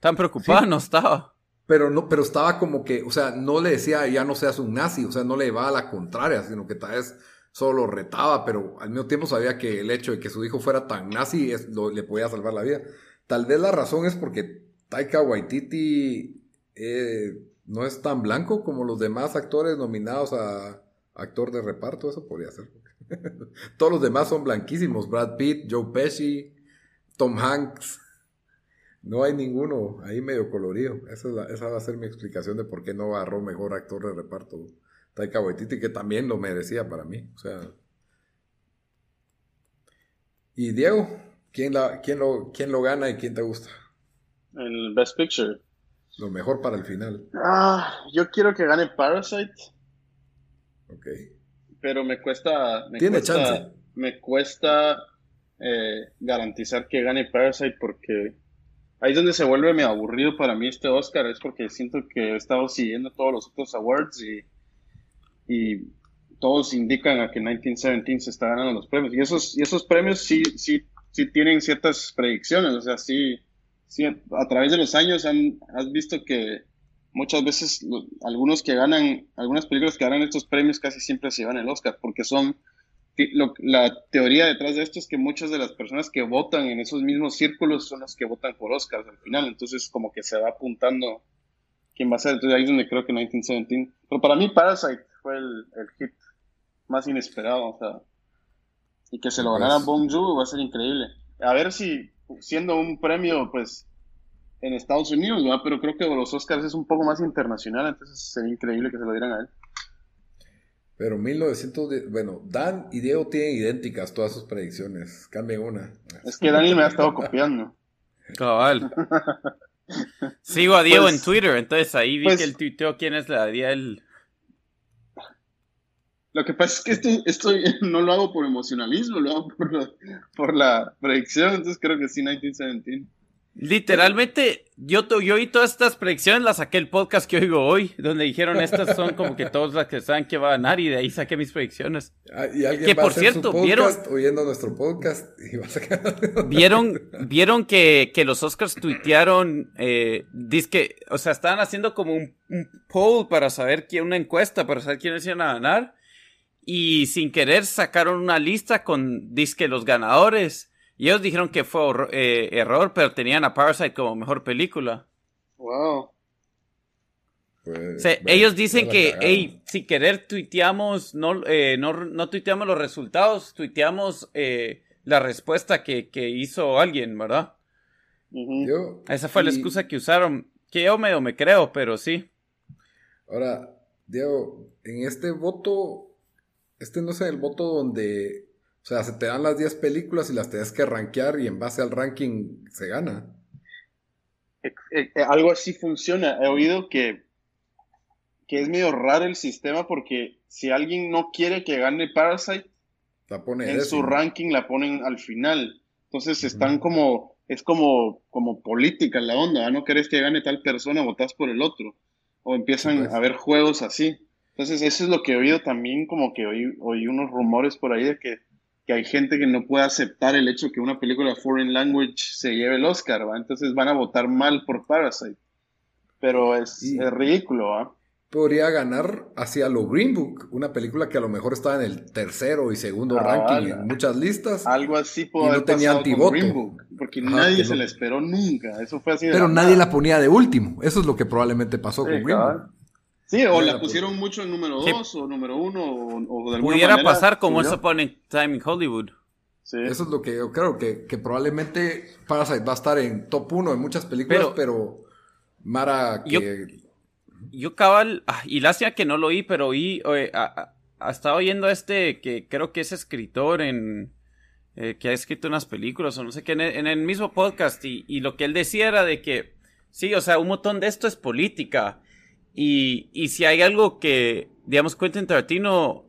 Tan preocupada no estaba. Pero no, pero estaba como que, o sea, no le decía ya no seas un nazi, o sea, no le va a la contraria, sino que tal vez solo retaba, pero al mismo tiempo sabía que el hecho de que su hijo fuera tan nazi es, le podía salvar la vida. Tal vez la razón es porque Taika Waititi eh, no es tan blanco como los demás actores nominados a actor de reparto, eso podría ser. Todos los demás son blanquísimos, Brad Pitt, Joe Pesci, Tom Hanks. No hay ninguno ahí medio colorido. Esa, esa, va a ser mi explicación de por qué no agarró mejor actor de reparto Taika Waititi, que también lo merecía para mí. O sea. Y Diego, ¿quién, la, quién, lo, quién lo gana y quién te gusta? El Best Picture. Lo mejor para el final. Ah, yo quiero que gane Parasite. Ok. Pero me cuesta. Me Tiene cuesta, chance. Me cuesta eh, garantizar que gane Parasite porque ahí es donde se vuelve medio aburrido para mí este Oscar. Es porque siento que he estado siguiendo todos los otros awards y, y todos indican a que 1917 se está ganando los premios. Y esos, y esos premios sí, sí, sí tienen ciertas predicciones. O sea, sí sí, a través de los años han, has visto que muchas veces algunos que ganan, algunas películas que ganan estos premios casi siempre se llevan el Oscar, porque son, la teoría detrás de esto es que muchas de las personas que votan en esos mismos círculos son las que votan por Oscars al final, entonces como que se va apuntando quién va a ser, entonces ahí es donde creo que 1917, pero para mí Parasite fue el, hit más inesperado, o sea, y que se lo ganara pues Bong Joon va a ser increíble. A ver si siendo un premio, pues, en Estados Unidos, ¿verdad? Pero creo que los Oscars es un poco más internacional, entonces sería increíble que se lo dieran a él. Pero 1900, bueno, Dan y Diego tienen idénticas todas sus predicciones. Cambie una. Es que Dani me ha estado copiando. Cabal. Sigo a Diego en pues, Twitter, entonces ahí vi pues que el tuiteo quién es la el. Lo que pasa es que esto, esto, no lo hago por emocionalismo, lo hago por la, por la predicción, entonces creo que sí, 1917. Literalmente, yo, yo oí todas estas predicciones, las saqué el podcast que oigo hoy, donde dijeron estas son como que todos las que saben que va a ganar y de ahí saqué mis predicciones. Ah, y alguien que va por a cierto, su vieron oyendo nuestro podcast y va a sacar... vieron, vieron que, que los Oscars tuitearon, eh, que, o sea, estaban haciendo como un, un poll para saber quién, una encuesta para saber quiénes iban a ganar y sin querer sacaron una lista con disque los ganadores. Y ellos dijeron que fue eh, error, pero tenían a Parasite como mejor película. Wow. Pues, ellos dicen que, hey, sin querer tuiteamos, no, eh, no, no, tuiteamos los resultados, tuiteamos eh, la respuesta que, que, hizo alguien, ¿verdad? Esa fue la excusa que usaron, que yo medio me creo, pero sí. Ahora, Diego, en este voto este no es el voto donde, o sea, se te dan las 10 películas y las tienes que rankear y en base al ranking se gana. Eh, eh, algo así funciona. He oído que, que es medio raro el sistema porque si alguien no quiere que gane Parasite, la pone en su ranking la ponen al final. Entonces están como, es como, como política la onda. No querés que gane tal persona, votás por el otro. O empiezan pues. a haber juegos así. Entonces, eso es lo que he oído también, como que oí, oí unos rumores por ahí de que, que, hay gente que no puede aceptar el hecho que una película foreign language se lleve el Oscar, ¿va? Entonces van a votar mal por Parasite. Pero es, ridículo, ¿va? Podría ganar hacia lo Green Book, una película que a lo mejor estaba en el tercero y segundo ah, ranking en muchas listas. Algo así y no tenía antivoto. Green Book, porque nadie se la esperó nunca. Eso fue así Pero nadie la ponía de último. Eso es lo que probablemente pasó con Green Book. Sí, o la pusieron mucho en número 2 o número 1 o, de alguna Pudiera pasar como eso pone Time in Hollywood. Sí. Eso es lo que yo creo, que, que, probablemente Parasite va a estar en top 1 en muchas películas, pero, Mara que... Yo, cabal, ah, y lástima que no lo oí, pero oí, ha estado oyendo a este que creo que es escritor en... Eh, que ha escrito unas películas o no sé qué, en el, mismo podcast, y, y lo que él decía era de que, sí, o sea, un montón de esto es política, y, y si hay algo que, digamos, Quentin Tarantino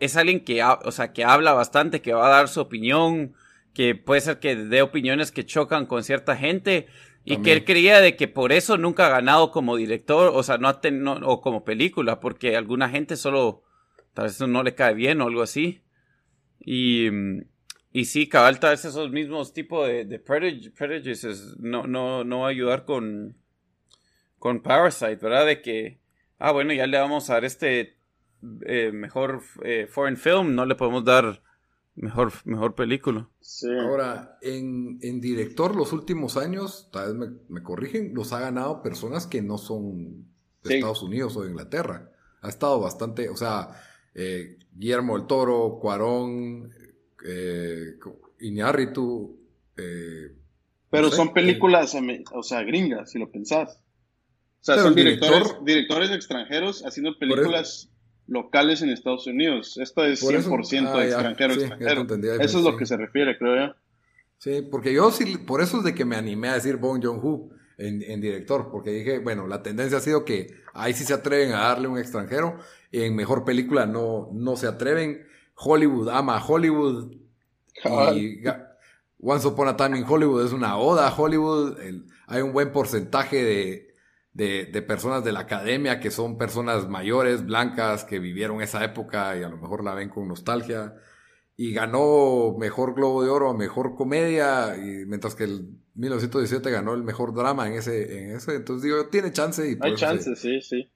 es alguien que, o sea, que habla bastante, que va a dar su opinión, que puede ser que dé opiniones que chocan con cierta gente y que él creía de que por eso nunca ha ganado como director, o sea, no, ha tenido, o como película, porque alguna gente solo tal vez no le cae bien o algo así. Y, y sí, cabal, tal vez esos mismos tipos de, de prejudices no, no, no va a ayudar con, con Parasite, ¿verdad? De que, ah, bueno, ya le vamos a dar este eh, mejor eh, foreign film, no le podemos dar mejor, mejor película. Ahora, en, director los últimos años, tal vez me, corrigen, los ha ganado personas que no son de Estados Unidos o de Inglaterra. Ha estado bastante, o sea, eh, Guillermo del Toro, Cuarón, eh, Iñárritu, Pero son películas, o sea, gringas, si lo pensás. O sea, son directores, directores extranjeros haciendo películas locales en Estados Unidos. Esto es 100% ah, extranjero, extranjero. Eso es lo que se refiere, creo yo. Sí, porque yo sí, por eso es de que me animé a decir Bong Joon-ho en, en, director, porque dije, bueno, la tendencia ha sido que ahí sí se atreven a darle un extranjero, y en mejor película no, no se atreven. Hollywood ama a Hollywood. Y Once Upon a Time in Hollywood es una oda a Hollywood. hay un buen porcentaje de, de, de, personas de la academia que son personas mayores, blancas, que vivieron esa época y a lo mejor la ven con nostalgia. Y ganó mejor Globo de Oro, mejor comedia, y mientras que el 1917 ganó el mejor drama en ese, en ese. Entonces digo, tiene chance. Y Hay chance, sí, sí.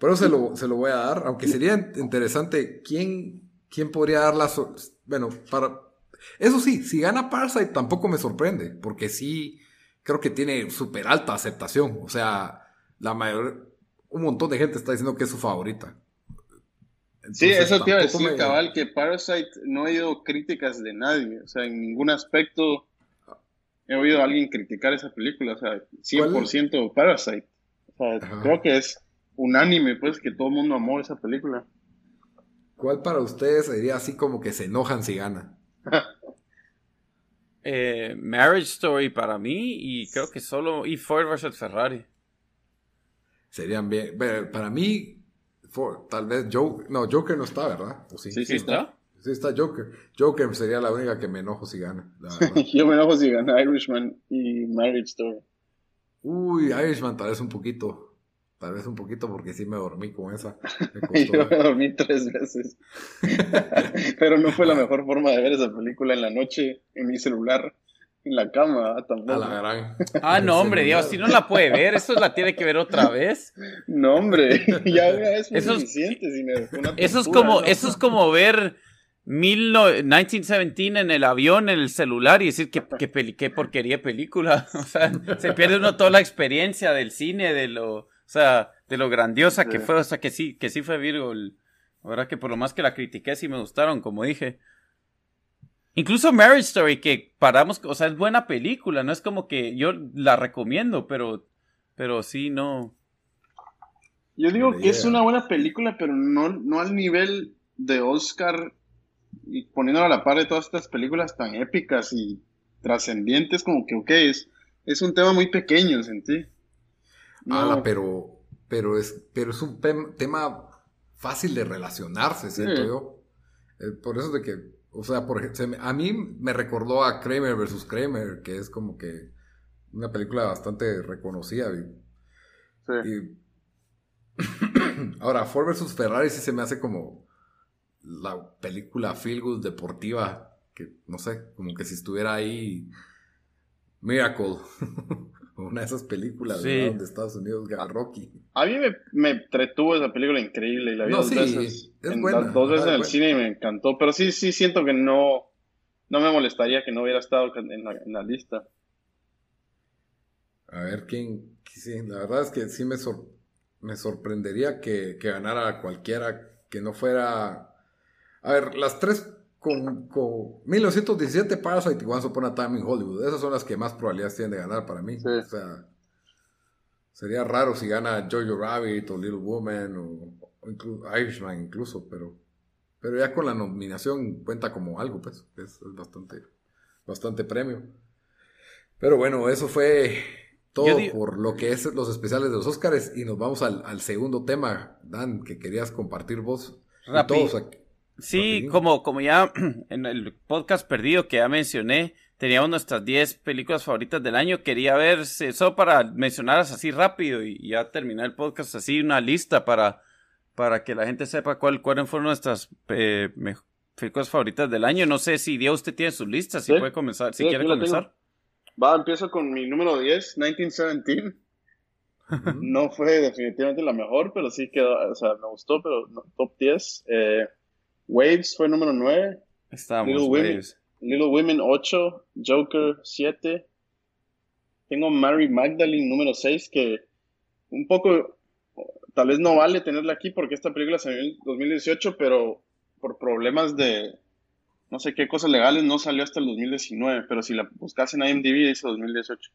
pero se lo, se lo voy a dar, aunque sería interesante, ¿quién, quién podría dar la... bueno, para... Eso sí, si gana Parasite tampoco me sorprende, porque sí creo que tiene súper alta aceptación. O sea, la mayor, un montón de gente está diciendo que es su favorita. sí, eso te iba a decir, cabal, que Parasite no he oído críticas de nadie. O sea, en ningún aspecto he oído a alguien criticar esa película. O sea, 100% Parasite. O sea, creo que es unánime, pues, que todo el mundo amó esa película. ¿Cuál para ustedes sería así como que se enojan si gana? Eh, Marriage Story para mí y creo que solo y Ford vs Ferrari. Serían bien. Para mí, tal vez Joker. No, Joker no está, ¿verdad? sí? sí, está. Sí está Joker. Joker sería la única que me enojo si gana. Yo me enojo si gana Irishman y Marriage Story. Uy, Irishman tal vez un poquito. Tal vez un poquito porque sí me dormí con esa. Yo me dormí tres veces. Pero no fue la mejor forma de ver esa película en la noche en mi celular, en la cama ah, tampoco. Ah, no, hombre, Dios, si no la puede ver, eso la tiene que ver otra vez. No, hombre, ya es eso suficiente. eso, es como, eso es como ver 1917 en el avión, en el celular y decir que, qué porquería película. O sea, se pierde uno toda la experiencia del cine, de lo o sea, de lo grandiosa que fue, o sea, que sí, que sí fue Virgo. La verdad que por lo más que la critiqué, sí me gustaron, como dije. Incluso Marriage Story, que paramos, o sea, es buena película, no es como que yo la recomiendo, pero, pero sí, no. Yo digo que es una buena película, pero no, no al nivel de Oscar y poniéndola a la par de todas estas películas tan épicas y trascendientes, como que, ok, es, es un tema muy pequeño, sentí pero, pero, es, pero es un tema fácil de relacionarse, siento yo. Eh, por eso de que, o sea, por ejemplo, a mí me recordó a Kramer versus Kramer, que es como que una película bastante reconocida. Sí. Ahora, Ford versus Ferrari sí se me hace como la película feel good deportiva, que no sé, como que si estuviera ahí Miracle. Una de esas películas de Estados Unidos, Rocky. A mí me, me entretuvo esa película increíble y la vi dos veces. en, Dos veces en el cine y me encantó. Pero sí, sí siento que no, no me molestaría que no hubiera estado en la, en la lista. A ver, ¿quién? la verdad es que sí me, me sorprendería que, que ganara cualquiera que no fuera... A ver, las tres con, con 1917 Parasite y Once Upon a Time in Hollywood. Esas son las que más probabilidades tienen de ganar para mí. O sea, sería raro si gana Jojo Rabbit o Little Woman o, incluso Irishman incluso, pero, pero ya con la nominación cuenta como algo, pues. Es, bastante, bastante premio. Pero bueno, eso fue todo por lo que es los especiales de los Oscars y nos vamos al, al segundo tema, Dan, que querías compartir vos. Rápido. Todos aquí. Sí, como, como ya en el podcast perdido que ya mencioné, teníamos nuestras 10 películas favoritas del año. Quería ver, solo para mencionarlas así rápido y ya terminar el podcast así, una lista para, para que la gente sepa cuál, cuáles fueron nuestras eh, películas favoritas del año. No sé si Dios usted tiene su lista, si puede comenzar, si quiere comenzar. Va, empiezo con mi número 10, 1917. no fue definitivamente la mejor, pero sí quedó, o sea, me gustó, pero top 10. Eh, Waves fue número 9. Estamos, Little Women, Little Women 8. Joker 7. Tengo Mary Magdalene número 6, que un poco, tal vez no vale tenerla aquí porque esta película salió en 2018, pero por problemas de, no sé qué cosas legales, no salió hasta el 2019, pero si la buscas en IMDb dice 2018.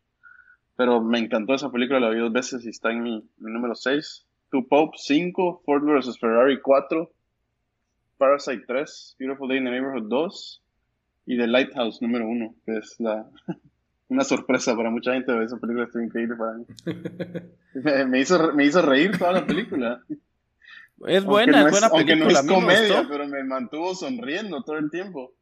Pero me encantó esa película, la vi dos veces y está en mi, número 6. Two Pope 5, Ford vs. Ferrari 4, Parasite 3, Beautiful Day in the Neighborhood 2 y The Lighthouse número 1, que es la, una sorpresa para mucha gente. Esa película estuvo increíble para mí. me, hizo, me hizo reír toda la película. Es buena, es buena película. Aunque no es comedia, pero me mantuvo sonriendo todo el tiempo.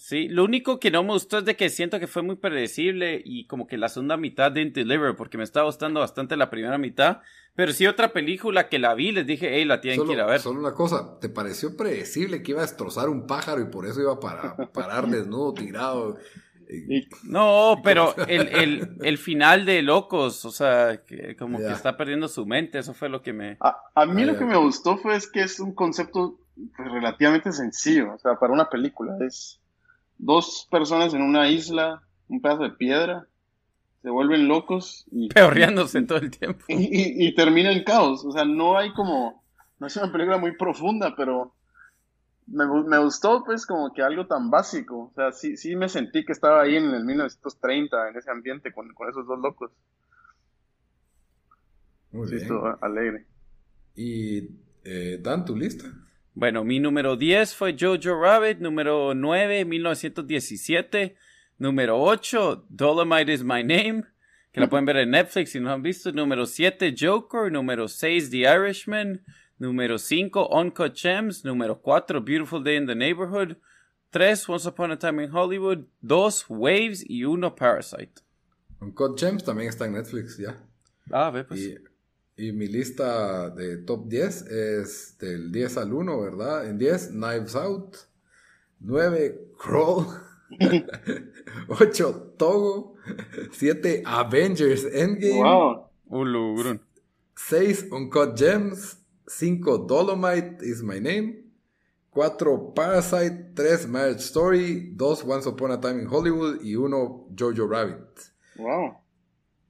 Sí, lo único que no me gustó es de que siento que fue muy predecible y como que la segunda mitad didn't deliver porque me estaba gustando bastante la primera mitad. Pero sí otra película que la vi, les dije, hey, la tienen que ir a ver. Solo una cosa, ¿te pareció predecible que iba a destrozar un pájaro y por eso iba a parar, desnudo, tirado? No, pero el, el, final de Locos, o sea, que como que está perdiendo su mente, eso fue lo que me... A, mí lo que me gustó fue es que es un concepto pues, relativamente sencillo, o sea, para una película, es dos personas en una isla, un pedazo de piedra, se vuelven locos y... Peorreándose todo el tiempo. Y, y, termina en caos, o sea, no hay como... No es una película muy profunda, pero me, me, gustó pues como que algo tan básico. O sea, sí, sí me sentí que estaba ahí en el 1930, en ese ambiente, con, con esos dos locos. Muy sí, bien. alegre. ¿Y eh, Dan, tu lista? Bueno, mi número 10 fue Jojo Rabbit, número 9, 1917, número 8, Dolomite is My Name, que la pueden ver en Netflix si no han visto, número 7, Joker, número 6, The Irishman, Número 5, Uncut Gems. Número 4, Beautiful Day in the Neighborhood. 3, Once Upon a Time in Hollywood. 2, Waves. Y 1, Parasite. Uncut Gems también está en Netflix ya. Ah, ve pues. Y, y, mi lista de top 10 es del 10 al 1, ¿verdad? En 10, Knives Out. 9, Crawl. 8, Togo. 7, Avengers Endgame. Wow. 6, Uncut Gems. 5. Dolomite is my name. 4. Parasite. 3. Marriage Story. 2. Once Upon a Time in Hollywood. Y 1. Jojo Rabbit. Wow.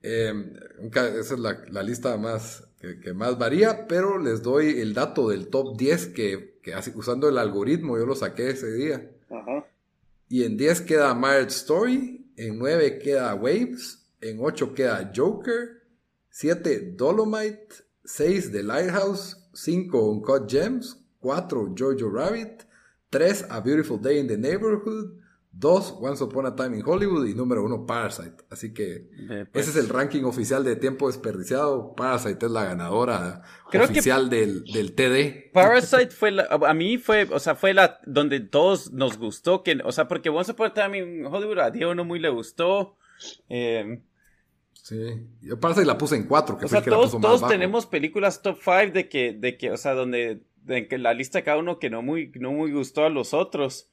Em, esa es la, lista más que, más varía, pero les doy el dato del top 10 que, usando el algoritmo yo lo saqué ese día. Y en 10 queda Marriage Story, en 9 queda Waves, en 8 queda Joker, 7 Dolomite, 6 The Lighthouse, 5 Uncut Gems, 4 Jojo Rabbit, 3 A Beautiful Day in the Neighborhood, 2 Once Upon a Time in Hollywood y número 1 Parasite. Así que pues. ese es el ranking oficial de tiempo desperdiciado. Parasite es la ganadora oficial del, del, TD. Parasite fue la, a mí fue, o sea, fue la donde todos nos gustó, que, o sea, porque Once Upon a Time in Hollywood a Diego no muy le gustó. Eh, Sí, yo que la puse en cuatro, que o sea, todos, todos tenemos películas top 5 de que, de que, o sea, donde, de que la lista de cada uno que no muy, no muy gustó a los otros.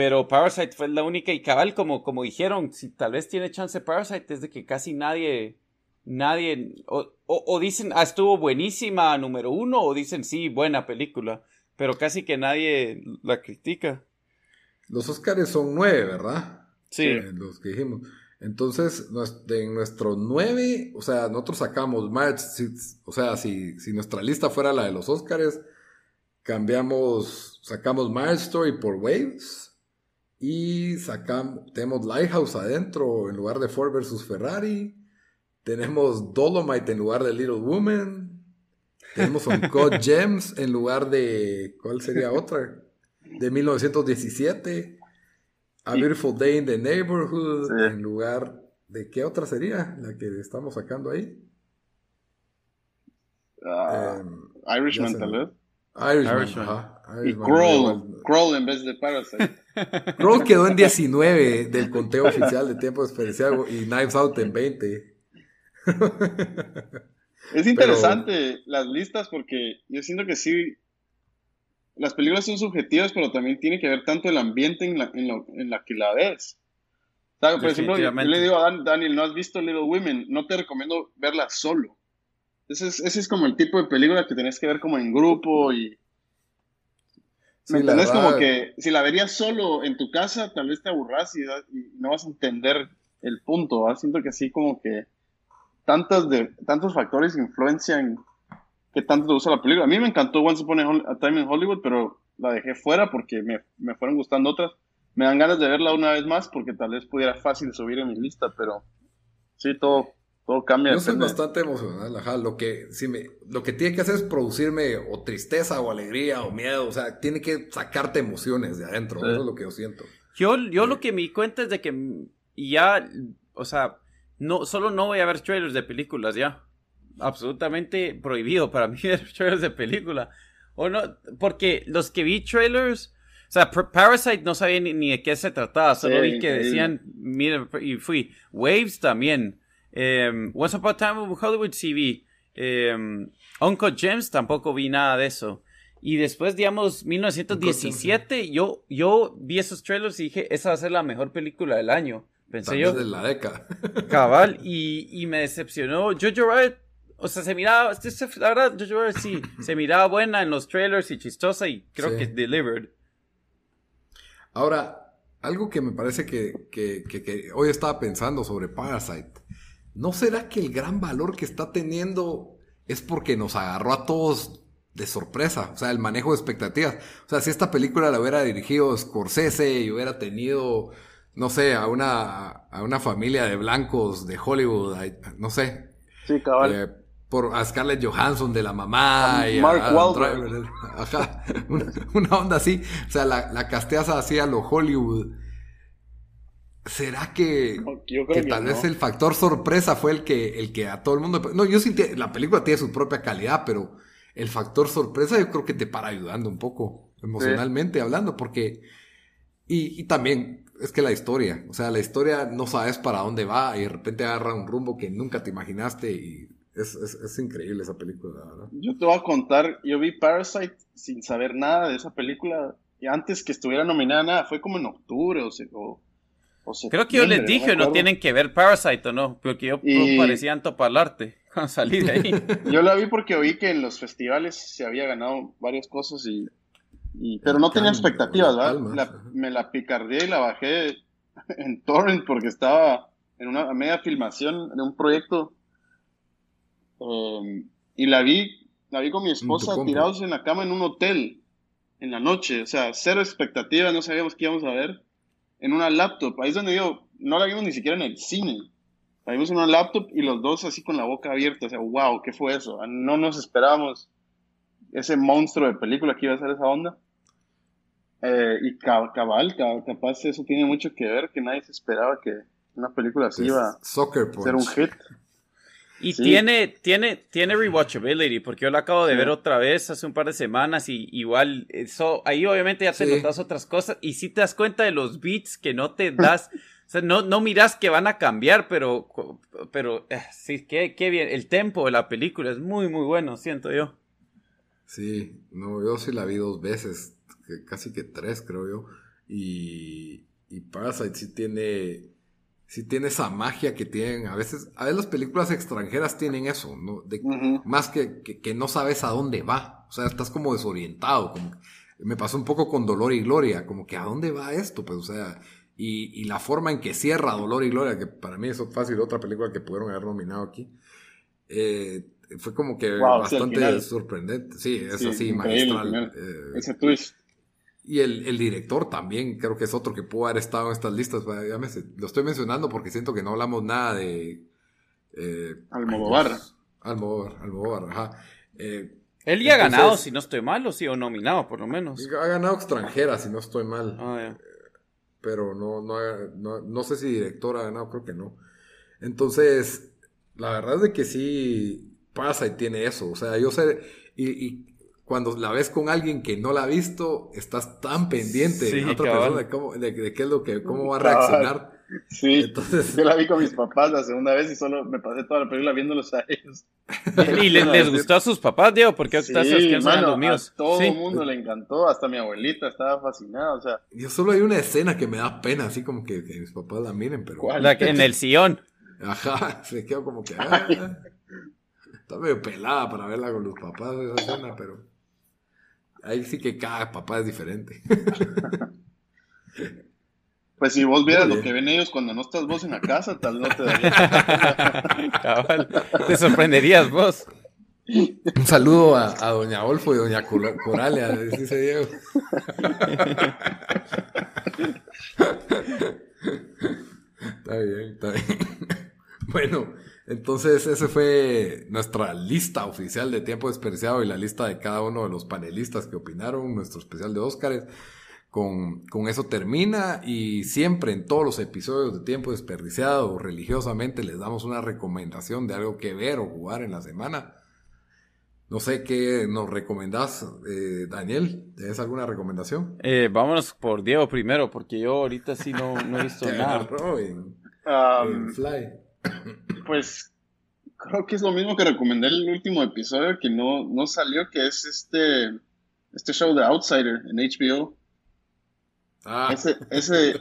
Pero Parasite fue la única y cabal, como, como dijeron, si tal vez tiene chance Parasite es de que casi nadie, nadie, o, o, dicen, ah, estuvo buenísima, número uno, o dicen, sí, buena película, pero casi que nadie la critica. Los Oscars son nueve, ¿verdad? Sí. los que dijimos. Entonces, en nuestro 9, o sea, nosotros sacamos March, o sea, si, si, nuestra lista fuera la de los Oscars, cambiamos, sacamos March Story por Waves y sacamos, tenemos Lighthouse adentro en lugar de Ford versus Ferrari, tenemos Dolomite en lugar de Little Woman, tenemos Uncut Gems en lugar de, ¿cuál sería otra? De 1917. A Beautiful Day in the Neighborhood, en lugar de qué otra sería la que estamos sacando ahí. Uh, Irishman, tal vez. Irishman, Ajá, y Crawl, en vez de Parasite. Crawl quedó en 19 del conteo oficial de tiempo desperdiciado y Knives Out en 20. es interesante las listas porque yo siento que sí las películas son subjetivas, pero también tiene que ver tanto el ambiente en la, en la que la ves. Por ejemplo, yo, le digo a Daniel, no has visto Little Women, no te recomiendo verla solo. Ese es, ese es como el tipo de película que tenés que ver como en grupo y... ¿Me entendés? Como que si la verías solo en tu casa, tal vez te aburras y, no vas a entender el punto. Siento que así como que tantos, de, tantos factores influencian que tanto te gusta la película. A mí me encantó Once Upon a Time in Hollywood, pero la dejé fuera porque me, me fueron gustando otras. Me dan ganas de verla una vez más porque tal vez pudiera fácil subir en mi lista, pero sí, todo, todo cambia. Yo soy bastante emocional, ajá. Lo que, si me, lo que tiene que hacer es producirme o tristeza o alegría o miedo. O sea, tiene que sacarte emociones de adentro. Eso es lo que yo siento. Yo, yo lo que me di cuenta es de que ya, o sea, no, solo no voy a ver trailers de películas ya. Absolutamente prohibido para mí ver trailers de película. O no, porque los que vi trailers, o sea, Parasite no sabía ni, de qué se trataba, solo vi que decían, mira, y fui. Waves también. Um, Once Upon a Time in Hollywood TV. Um, Uncle James tampoco vi nada de eso. Y después, digamos, 1917, yo, yo vi esos trailers y dije, esa va a ser la mejor película del año. Pensé yo. de la década. Cabal, y, y me decepcionó. Jojo Rabbit, o sea, se miraba, este, la verdad, Jojo Rabbit sí, se miraba buena en los trailers y chistosa y creo que delivered. Ahora, algo que me parece que, que, que, hoy estaba pensando sobre Parasite. ¿No será que el gran valor que está teniendo es porque nos agarró a todos de sorpresa? O sea, el manejo de expectativas. O sea, si esta película la hubiera dirigido Scorsese y hubiera tenido no sé, a una, a una familia de blancos de Hollywood, no sé. Sí, cabal. Eh, por a Scarlett Johansson de la mamá. y Mark Wahlberg. Ajá, una, onda así. O sea, la, la casteas así a lo Hollywood. ¿Será que, que, tal vez el factor sorpresa fue el que, el que a todo el mundo... No, yo sí, la película tiene su propia calidad, pero el factor sorpresa yo creo que te para ayudando un poco, emocionalmente hablando, porque... Y, y, también es que la historia, o sea, la historia no sabes para dónde va y de repente agarra un rumbo que nunca te imaginaste y es, es, increíble esa película, ¿verdad? Yo te voy a contar, yo vi Parasite sin saber nada de esa película y antes que estuviera nominada nada, fue como en octubre o, o, Creo que yo les dije, no, tienen que ver Parasite o no, porque yo y... parecía topalarte cuando salí de ahí. yo la vi porque oí que en los festivales se había ganado varias cosas y pero no tenía expectativas, ¿verdad? me la picardé y la bajé en Torrent porque estaba en una media filmación de un proyecto. Um, y la vi, la vi con mi esposa tirados en la cama en un hotel en la noche. O sea, cero expectativas, no sabíamos qué íbamos a ver. En una laptop. Ahí es donde yo no la vimos ni siquiera en el cine. La vimos en una laptop y los dos así con la boca abierta. O sea, wow, ¿qué fue eso? No nos esperábamos ese monstruo de película que iba a ser esa onda. Eh, y cabal, capaz eso tiene mucho que ver, que nadie se esperaba que una película así iba a ser un hit. Y tiene, tiene, tiene rewatchability, porque yo la acabo de ver otra vez hace un par de semanas y igual, eso, ahí obviamente ya te notas otras cosas y si te das cuenta de los beats que no te das, o sea, no, no miras que van a cambiar, pero, pero, eh, sí, qué, qué bien, el tempo de la película es muy, muy bueno, siento yo. Sí, no, yo sí la vi dos veces, casi que tres, creo yo. Y, y Parasite sí tiene, sí tiene esa magia que tienen. A veces, a veces las películas extranjeras tienen eso, ¿no? Más que, que, no sabes a dónde va. O sea, estás como desorientado. Como, me pasó un poco con Dolor y Gloria, como que a dónde va esto, pues, o sea, y, y la forma en que cierra Dolor y Gloria, que para mí es fácil, otra película que pudieron haber nominado aquí. Eh, fue como que bastante sorprendente. Sí, es así, magistral. Eh, Ese twist. Y el, el, director también, creo que es otro que pudo haber estado en estas listas. Ya me, lo estoy mencionando porque siento que no hablamos nada de. Eh, Almodóvar. Almodóvar, Almodóvar, ajá. Eh, Él ya ha ganado, si no estoy mal, o sí, o nominado, por lo menos. Ha ganado extranjera, si no estoy mal. Ah, pero no, no, no, no sé si director ha ganado, creo que no. Entonces, la verdad es de que sí pasa y tiene eso. O sea, yo sé, y, cuando la ves con alguien que no la ha visto, estás tan pendiente de otra persona de, cómo, de, qué es lo que, cómo va a reaccionar. Sí, Entonces... yo la vi con mis papás la segunda vez y solo me pasé toda la película viéndolos a ellos. ¿Y les, gustó a sus papás, Diego? Porque sí, los míos. A todo el mundo le encantó, hasta mi abuelita estaba fascinada, o sea. Yo solo hay una escena que me da pena, así como que, mis papás la miren, pero. La que en el sillón. Ajá, se quedó como que. Ah, Está medio pelada para verla con los papás de esa escena, pero ahí sí que cada papá es diferente. Pues si vos vieras lo que ven ellos cuando no estás vos en la casa, tal vez no te daría. Cabal, te sorprenderías vos. Un saludo a, doña Olfo y doña Coralia, dice Diego. está bien, está bien. Bueno, entonces esa fue nuestra lista oficial de tiempo desperdiciado y la lista de cada uno de los panelistas que opinaron, nuestro especial de Óscares. Con, con, eso termina y siempre en todos los episodios de Tiempo Desperdiciado religiosamente les damos una recomendación de algo que ver o jugar en la semana. No sé qué nos recomendás, eh, Daniel. ¿Tienes alguna recomendación? Eh, vámonos por Diego primero, porque yo ahorita sí no, he visto nada. Um, Fly. Pues creo que es lo mismo que recomendé en el último episodio que no, no salió, que es este, este show de Outsider en HBO. Ah. Ese, ese,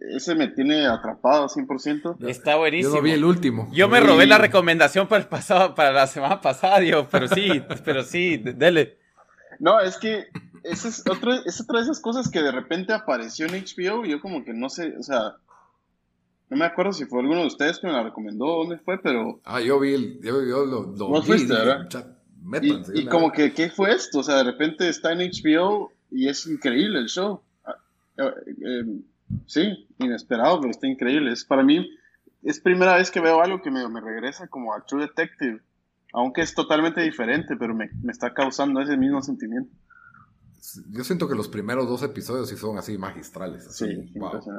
ese me tiene atrapado 100%. Está buenísimo. Yo no vi el último. Yo me robé la recomendación para el pasado, para la semana pasada, Dios, pero sí, pero sí, dele. No, es que esa es, otra, es otra de esas cosas que de repente apareció en HBO y yo como que no sé, o sea, no me acuerdo si fue alguno de ustedes que me la recomendó, dónde fue, pero... Ah, yo vi, el, yo, yo lo, lo fuiste, ¿verdad? y, como que, ¿qué fue esto? O sea, de repente está en HBO y es increíble el show. Ah, eh, eh, sí, inesperado, pero está increíble. Es, para mí, es primera vez que veo algo que me, me regresa como a True Detective. Aunque es totalmente diferente, pero me, me está causando ese mismo sentimiento yo siento que los primeros dos episodios sí son así magistrales. sí,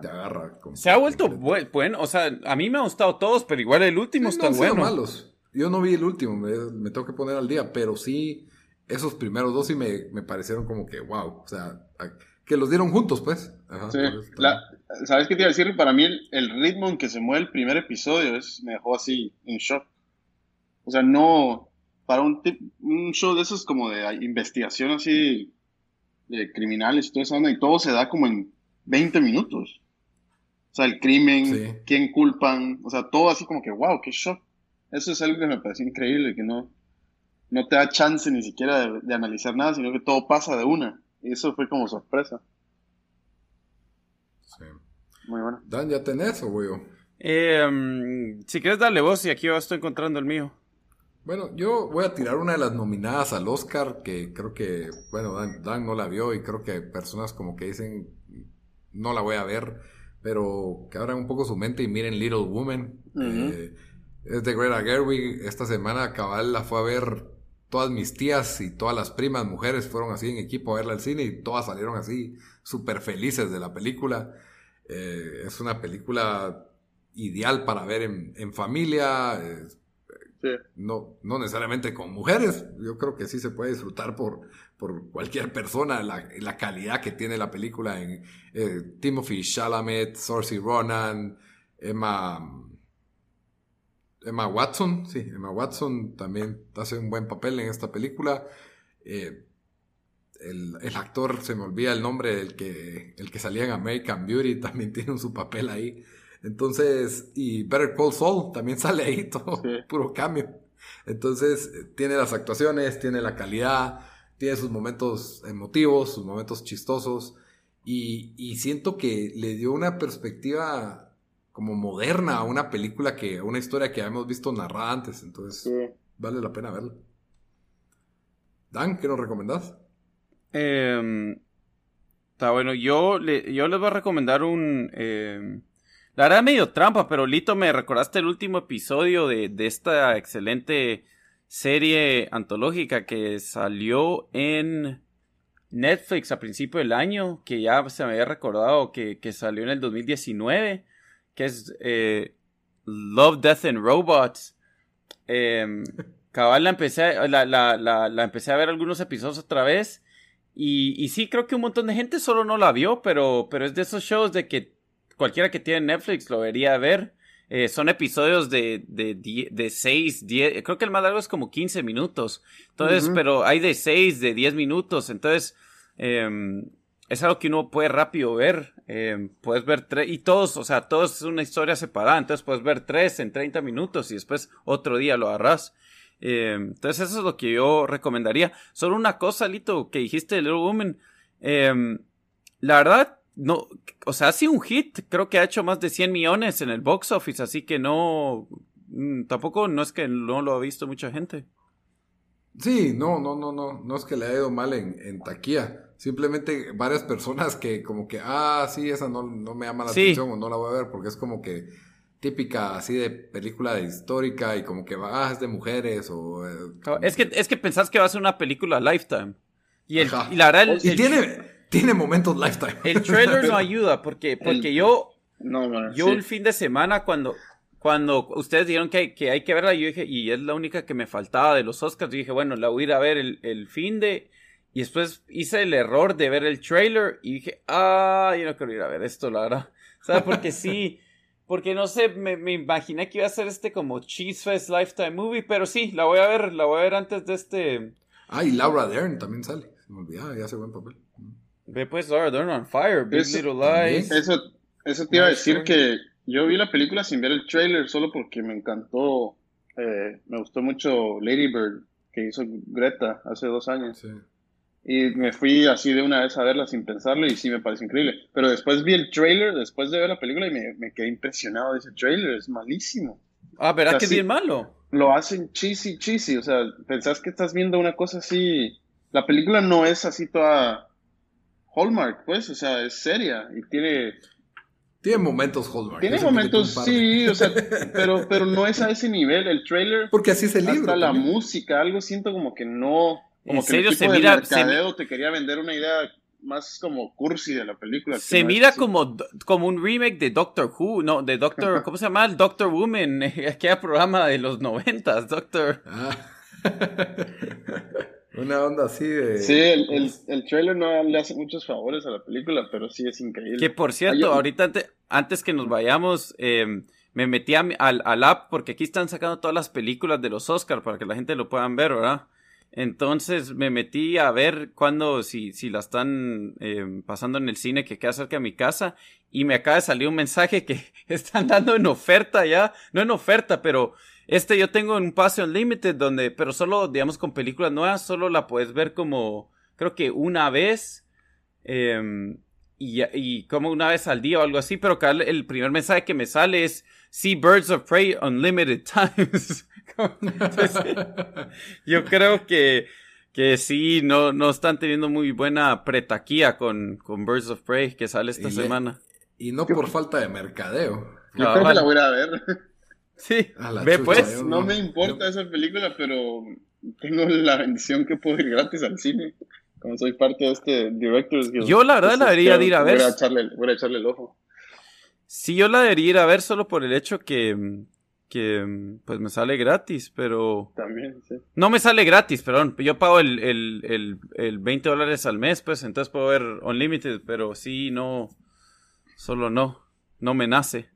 te agarra. Se ha vuelto bueno. O sea, a mí me han gustado todos, pero igual el último está bueno. malos. Yo no vi el último, me, tengo que poner al día, pero sí, esos primeros dos sí me, parecieron como que wow. O sea, que los dieron juntos, pues. sí. ¿Sabes qué te iba a decir? Para mí el, ritmo en que se mueve el primer episodio es, me dejó así en shock. O sea, no. Para un, un show de esos como de investigación así de criminales y todo eso, y todo se da como en 20 minutos. O sea, el crimen, quién culpan, o sea, todo así como que, wow, qué shock. Eso es algo que me parece increíble, que no, no te da chance ni siquiera de, analizar nada, sino que todo pasa de una. Y eso fue como sorpresa. Sí. Muy bueno. Dan, ¿ya tenés o yo? Eh, si quieres darle voz y aquí yo estoy encontrando el mío. Bueno, yo voy a tirar una de las nominadas al Oscar, que creo que, bueno, Dan, no la vio y creo que personas como que dicen, no la voy a ver, pero que abran un poco su mente y miren Little Woman. Eh, es de Greta Gerwig. Esta semana cabal la fue a ver todas mis tías y todas las primas mujeres fueron así en equipo a verla al cine y todas salieron así súper felices de la película. Eh, es una película ideal para ver en, en familia. No, no necesariamente con mujeres, yo creo que sí se puede disfrutar por, por cualquier persona, la, la calidad que tiene la película en eh, Timothy Chalamet, Saoirse Ronan, Emma, Emma Watson, sí, Emma Watson también hace un buen papel en esta película. Eh, el, el, actor, se me olvida el nombre, el que, el que salía en American Beauty, también tiene su papel ahí. Entonces, y Better Call Saul también sale ahí, todo puro cambio. Entonces, tiene las actuaciones, tiene la calidad, tiene sus momentos emotivos, sus momentos chistosos. Y, siento que le dio una perspectiva como moderna a una película que, a una historia que habíamos visto narrada antes. Entonces, vale la pena verla. Dan, ¿qué nos recomendás? Em, está bueno, yo, le, yo les voy a recomendar un, em, la verdad medio trampa, pero Lito, me recordaste el último episodio de, esta excelente serie antológica que salió en Netflix a principio del año, que ya se me había recordado que, salió en el 2019, que es eh, Love, Death and Robots. Em, cabal la empecé, la, la, la, empecé a ver algunos episodios otra vez. Y, y sí, creo que un montón de gente solo no la vio, pero, pero es de esos shows de que cualquiera que tiene Netflix lo debería ver. Eh, son episodios de, de, de 6, 10, creo que el más largo es como 15 minutos. Entonces, pero hay de 6, de 10 minutos. Entonces, em, es algo que uno puede rápido ver. Em, puedes ver tres, y todos, o sea, todos es una historia separada. Entonces, puedes ver tres en 30 minutos y después otro día lo agarras. Em, entonces, eso es lo que yo recomendaría. Solo una cosa, Lito, que dijiste de Little Woman. la verdad, no, o sea, ha sido un hit, creo que ha hecho más de 100 millones en el box office, así que no, mm, tampoco no es que no lo ha visto mucha gente. Sí, no, no, no, no, no es que le haya ido mal en, en taquilla. Simplemente varias personas que como que, ah, sí, esa no, no me llama la atención o no la voy a ver porque es como que típica así de película de histórica y como que va, ah, es de mujeres o... Eh, es, que, es que pensás que va a ser una película Lifetime. Y, el, y la verdad... y tiene, tiene momentos Lifetime. El trailer no ayuda porque, porque yo... No, yo el fin de semana cuando, cuando ustedes dijeron que hay, que hay que verla, yo dije, y es la única que me faltaba de los Oscars, yo dije, bueno, la voy a ir a ver el, el fin de... Y después hice el error de ver el trailer y dije, ah, yo no quiero ir a ver esto, la verdad. ¿Sabes? Porque sí, porque no sé, me, me, imaginé que iba a ser este como Cheese Fest Lifetime Movie, pero sí, la voy a ver, la voy a ver antes de este. Ah, y Laura Dern también sale. Se me olvidaba, ya hace buen papel. Ve pues Laura Dern on Fire, Big Little Lies. Eso, eso te iba a decir que yo vi la película sin ver el trailer solo porque me encantó, eh, me gustó mucho Lady Bird que hizo Greta hace dos años. Sí. Y me fui así de una vez a verla sin pensarlo y sí me parece increíble. Pero después vi el trailer, después de ver la película y me, me quedé impresionado de ese trailer, es malísimo. Ah, ¿verdad que es bien malo? Lo hacen cheesy, cheesy, o sea, pensás que estás viendo una cosa así... La película no es así toda Hallmark, pues, o sea, es seria y tiene... Tiene momentos Hallmark. Tiene momentos, sí, o sea, pero, pero no es a ese nivel. El trailer. Porque así es el libro. Hasta la música, algo siento como que no. Como ¿En serio se mira? Mercadeo te quería vender una idea más como cursi de la película. Se mira como, como un remake de Doctor Who, no, de Doctor, ¿cómo se llama? El Doctor Woman, aquel programa de los noventas, Doctor. Ah. Una onda así de... Sí, el, el, trailer no le hace muchos favores a la película, pero sí es increíble. Que por cierto, ahorita antes, que nos vayamos, em, me metí al, al app porque aquí están sacando todas las películas de los Oscars para que la gente lo puedan ver, ¿verdad? Entonces me metí a ver cuándo, si, si la están eh, pasando en el cine que queda cerca de mi casa y me acaba de salir un mensaje que están dando en oferta ya, no en oferta, pero este yo tengo un pase unlimited donde, pero solo, digamos, con películas nuevas, solo la puedes ver como, creo que una vez, em, y, y como una vez al día o algo así, pero el primer mensaje que me sale es, See Birds of Prey Unlimited Times. yo creo que, que sí, no, no están teniendo muy buena pretaquía con, con Birds of Prey que sale esta semana. y no por falta de mercadeo. Yo creo que la voy a ver. Sí, ve pues. No me importa esa película, pero tengo la bendición que puedo ir gratis al cine. Como soy parte de este Directors Yo la verdad la debería ir a ver. Voy a, echarle, voy a echarle el ojo. Sí, yo la debería ir a ver solo por el hecho que, que pues me sale gratis, pero... También, sí. No me sale gratis, perdón. Yo pago el, el, el, el 20 dólares al mes, pues entonces puedo ver Unlimited, pero sí, no... Solo no. No me nace.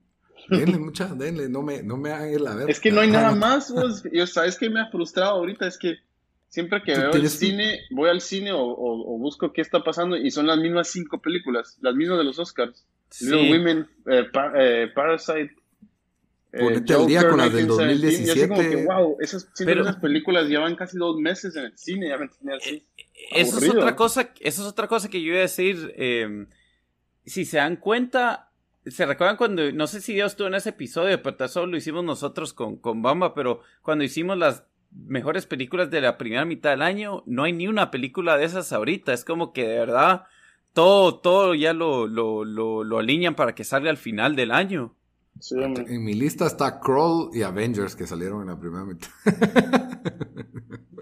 Denle mucha, denle, no me, no me hagan ir a ver. Es que no hay nada más, vos. Yo, ¿sabes que me ha frustrado ahorita? Es que siempre que veo el cine, voy al cine o, o, busco qué está pasando y son las mismas cinco películas, las mismas de los Oscars. Little Women, eh, eh, Parasite. Eh, Ponete al día con las del 2017. Y así como que, wow, esas, esas películas llevan casi dos meses en el cine, ya me tenía así. Eso es, otra cosa, eso es otra cosa que yo iba a decir. si se dan cuenta, ¿Se recuerdan cuando, no sé si Dios estuvo en ese episodio, pero eso lo hicimos nosotros con, con Bamba, pero cuando hicimos las mejores películas de la primera mitad del año, no hay ni una película de esas ahorita. Es como que de verdad todo, todo ya lo, lo, lo, lo alinean para que salga al final del año. en mi lista está Crawl y Avengers que salieron en la primera mitad.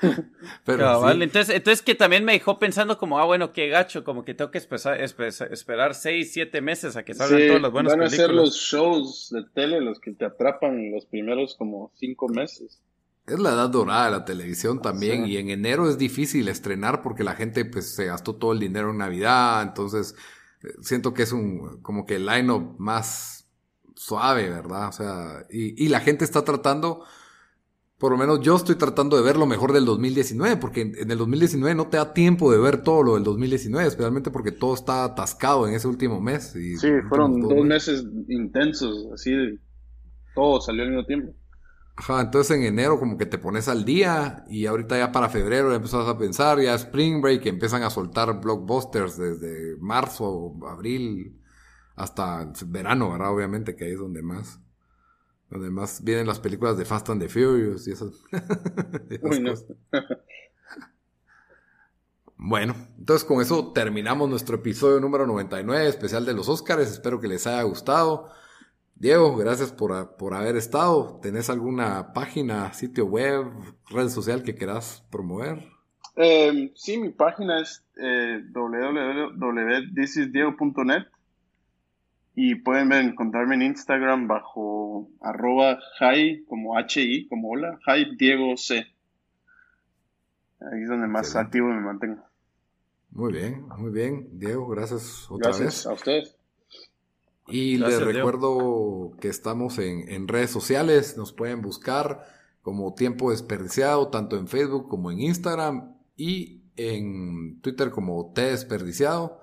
Pero entonces, entonces que también me dejó pensando como, ah, bueno, qué gacho, como que tengo que esperar seis, siete meses a que salgan todas las buenas películas. Van a ser los shows de tele los que te atrapan los primeros como cinco meses. Es la edad dorada de la televisión también y en enero es difícil estrenar porque la gente pues se gastó todo el dinero en Navidad, entonces eh, siento que es un como que el line-up más suave, ¿verdad? O sea, y, y la gente está tratando, por lo menos yo estoy tratando de ver lo mejor del 2019, porque en el 2019 no te da tiempo de ver todo lo del 2019, especialmente porque todo está atascado en ese último mes. Y sí, fueron dos meses intensos, así, todo salió al mismo tiempo. Ajá, entonces en enero como que te pones al día y ahorita ya para febrero ya empezás a pensar, ya Spring Break empiezan a soltar blockbusters desde marzo, abril hasta verano, ¿verdad? Obviamente que ahí es donde más. Donde más vienen las películas de Fast and the Furious y esas, cosas. Bueno, entonces con eso terminamos nuestro episodio número 99, especial de los Oscars. Espero que les haya gustado. Diego, gracias por, por haber estado. ¿Tenés alguna página, sitio web, red social que quieras promover? Eh, sí, mi página es eh, www.thisisdiego.net y pueden encontrarme en Instagram bajo arroba hi, como hi, como hola, hi Diego C. Ahí es donde más activo me mantengo. Muy bien, muy bien. Diego, gracias otra gracias a ustedes. Y les recuerdo que estamos en, redes sociales, nos pueden buscar como Tiempo Desperdiciado, tanto en Facebook como en Instagram y en Twitter como T Desperdiciado.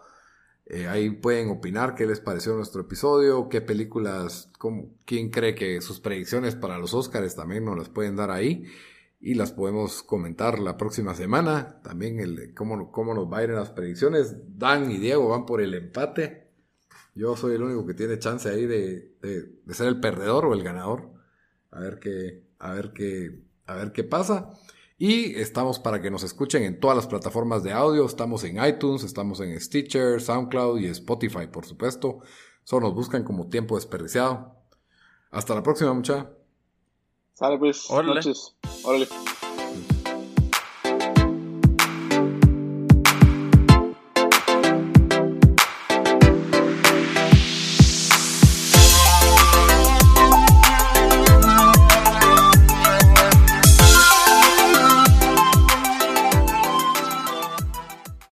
Eh, ahí pueden opinar qué les pareció nuestro episodio, qué películas, cómo, quién cree que sus predicciones para los Oscars también nos las pueden dar ahí y las podemos comentar la próxima semana. También el, cómo, cómo nos va a ir en las predicciones. Dan y Diego van por el empate. Yo soy el único que tiene chance ahí de, de, ser el perdedor o el ganador. A ver qué, a ver qué, a ver qué pasa. Y estamos para que nos escuchen en todas las plataformas de audio. Estamos en iTunes, estamos en Stitcher, SoundCloud y Spotify, por supuesto. Solo nos buscan como tiempo desperdiciado. Hasta la próxima, mucha. Sale pues. Órale. Órale.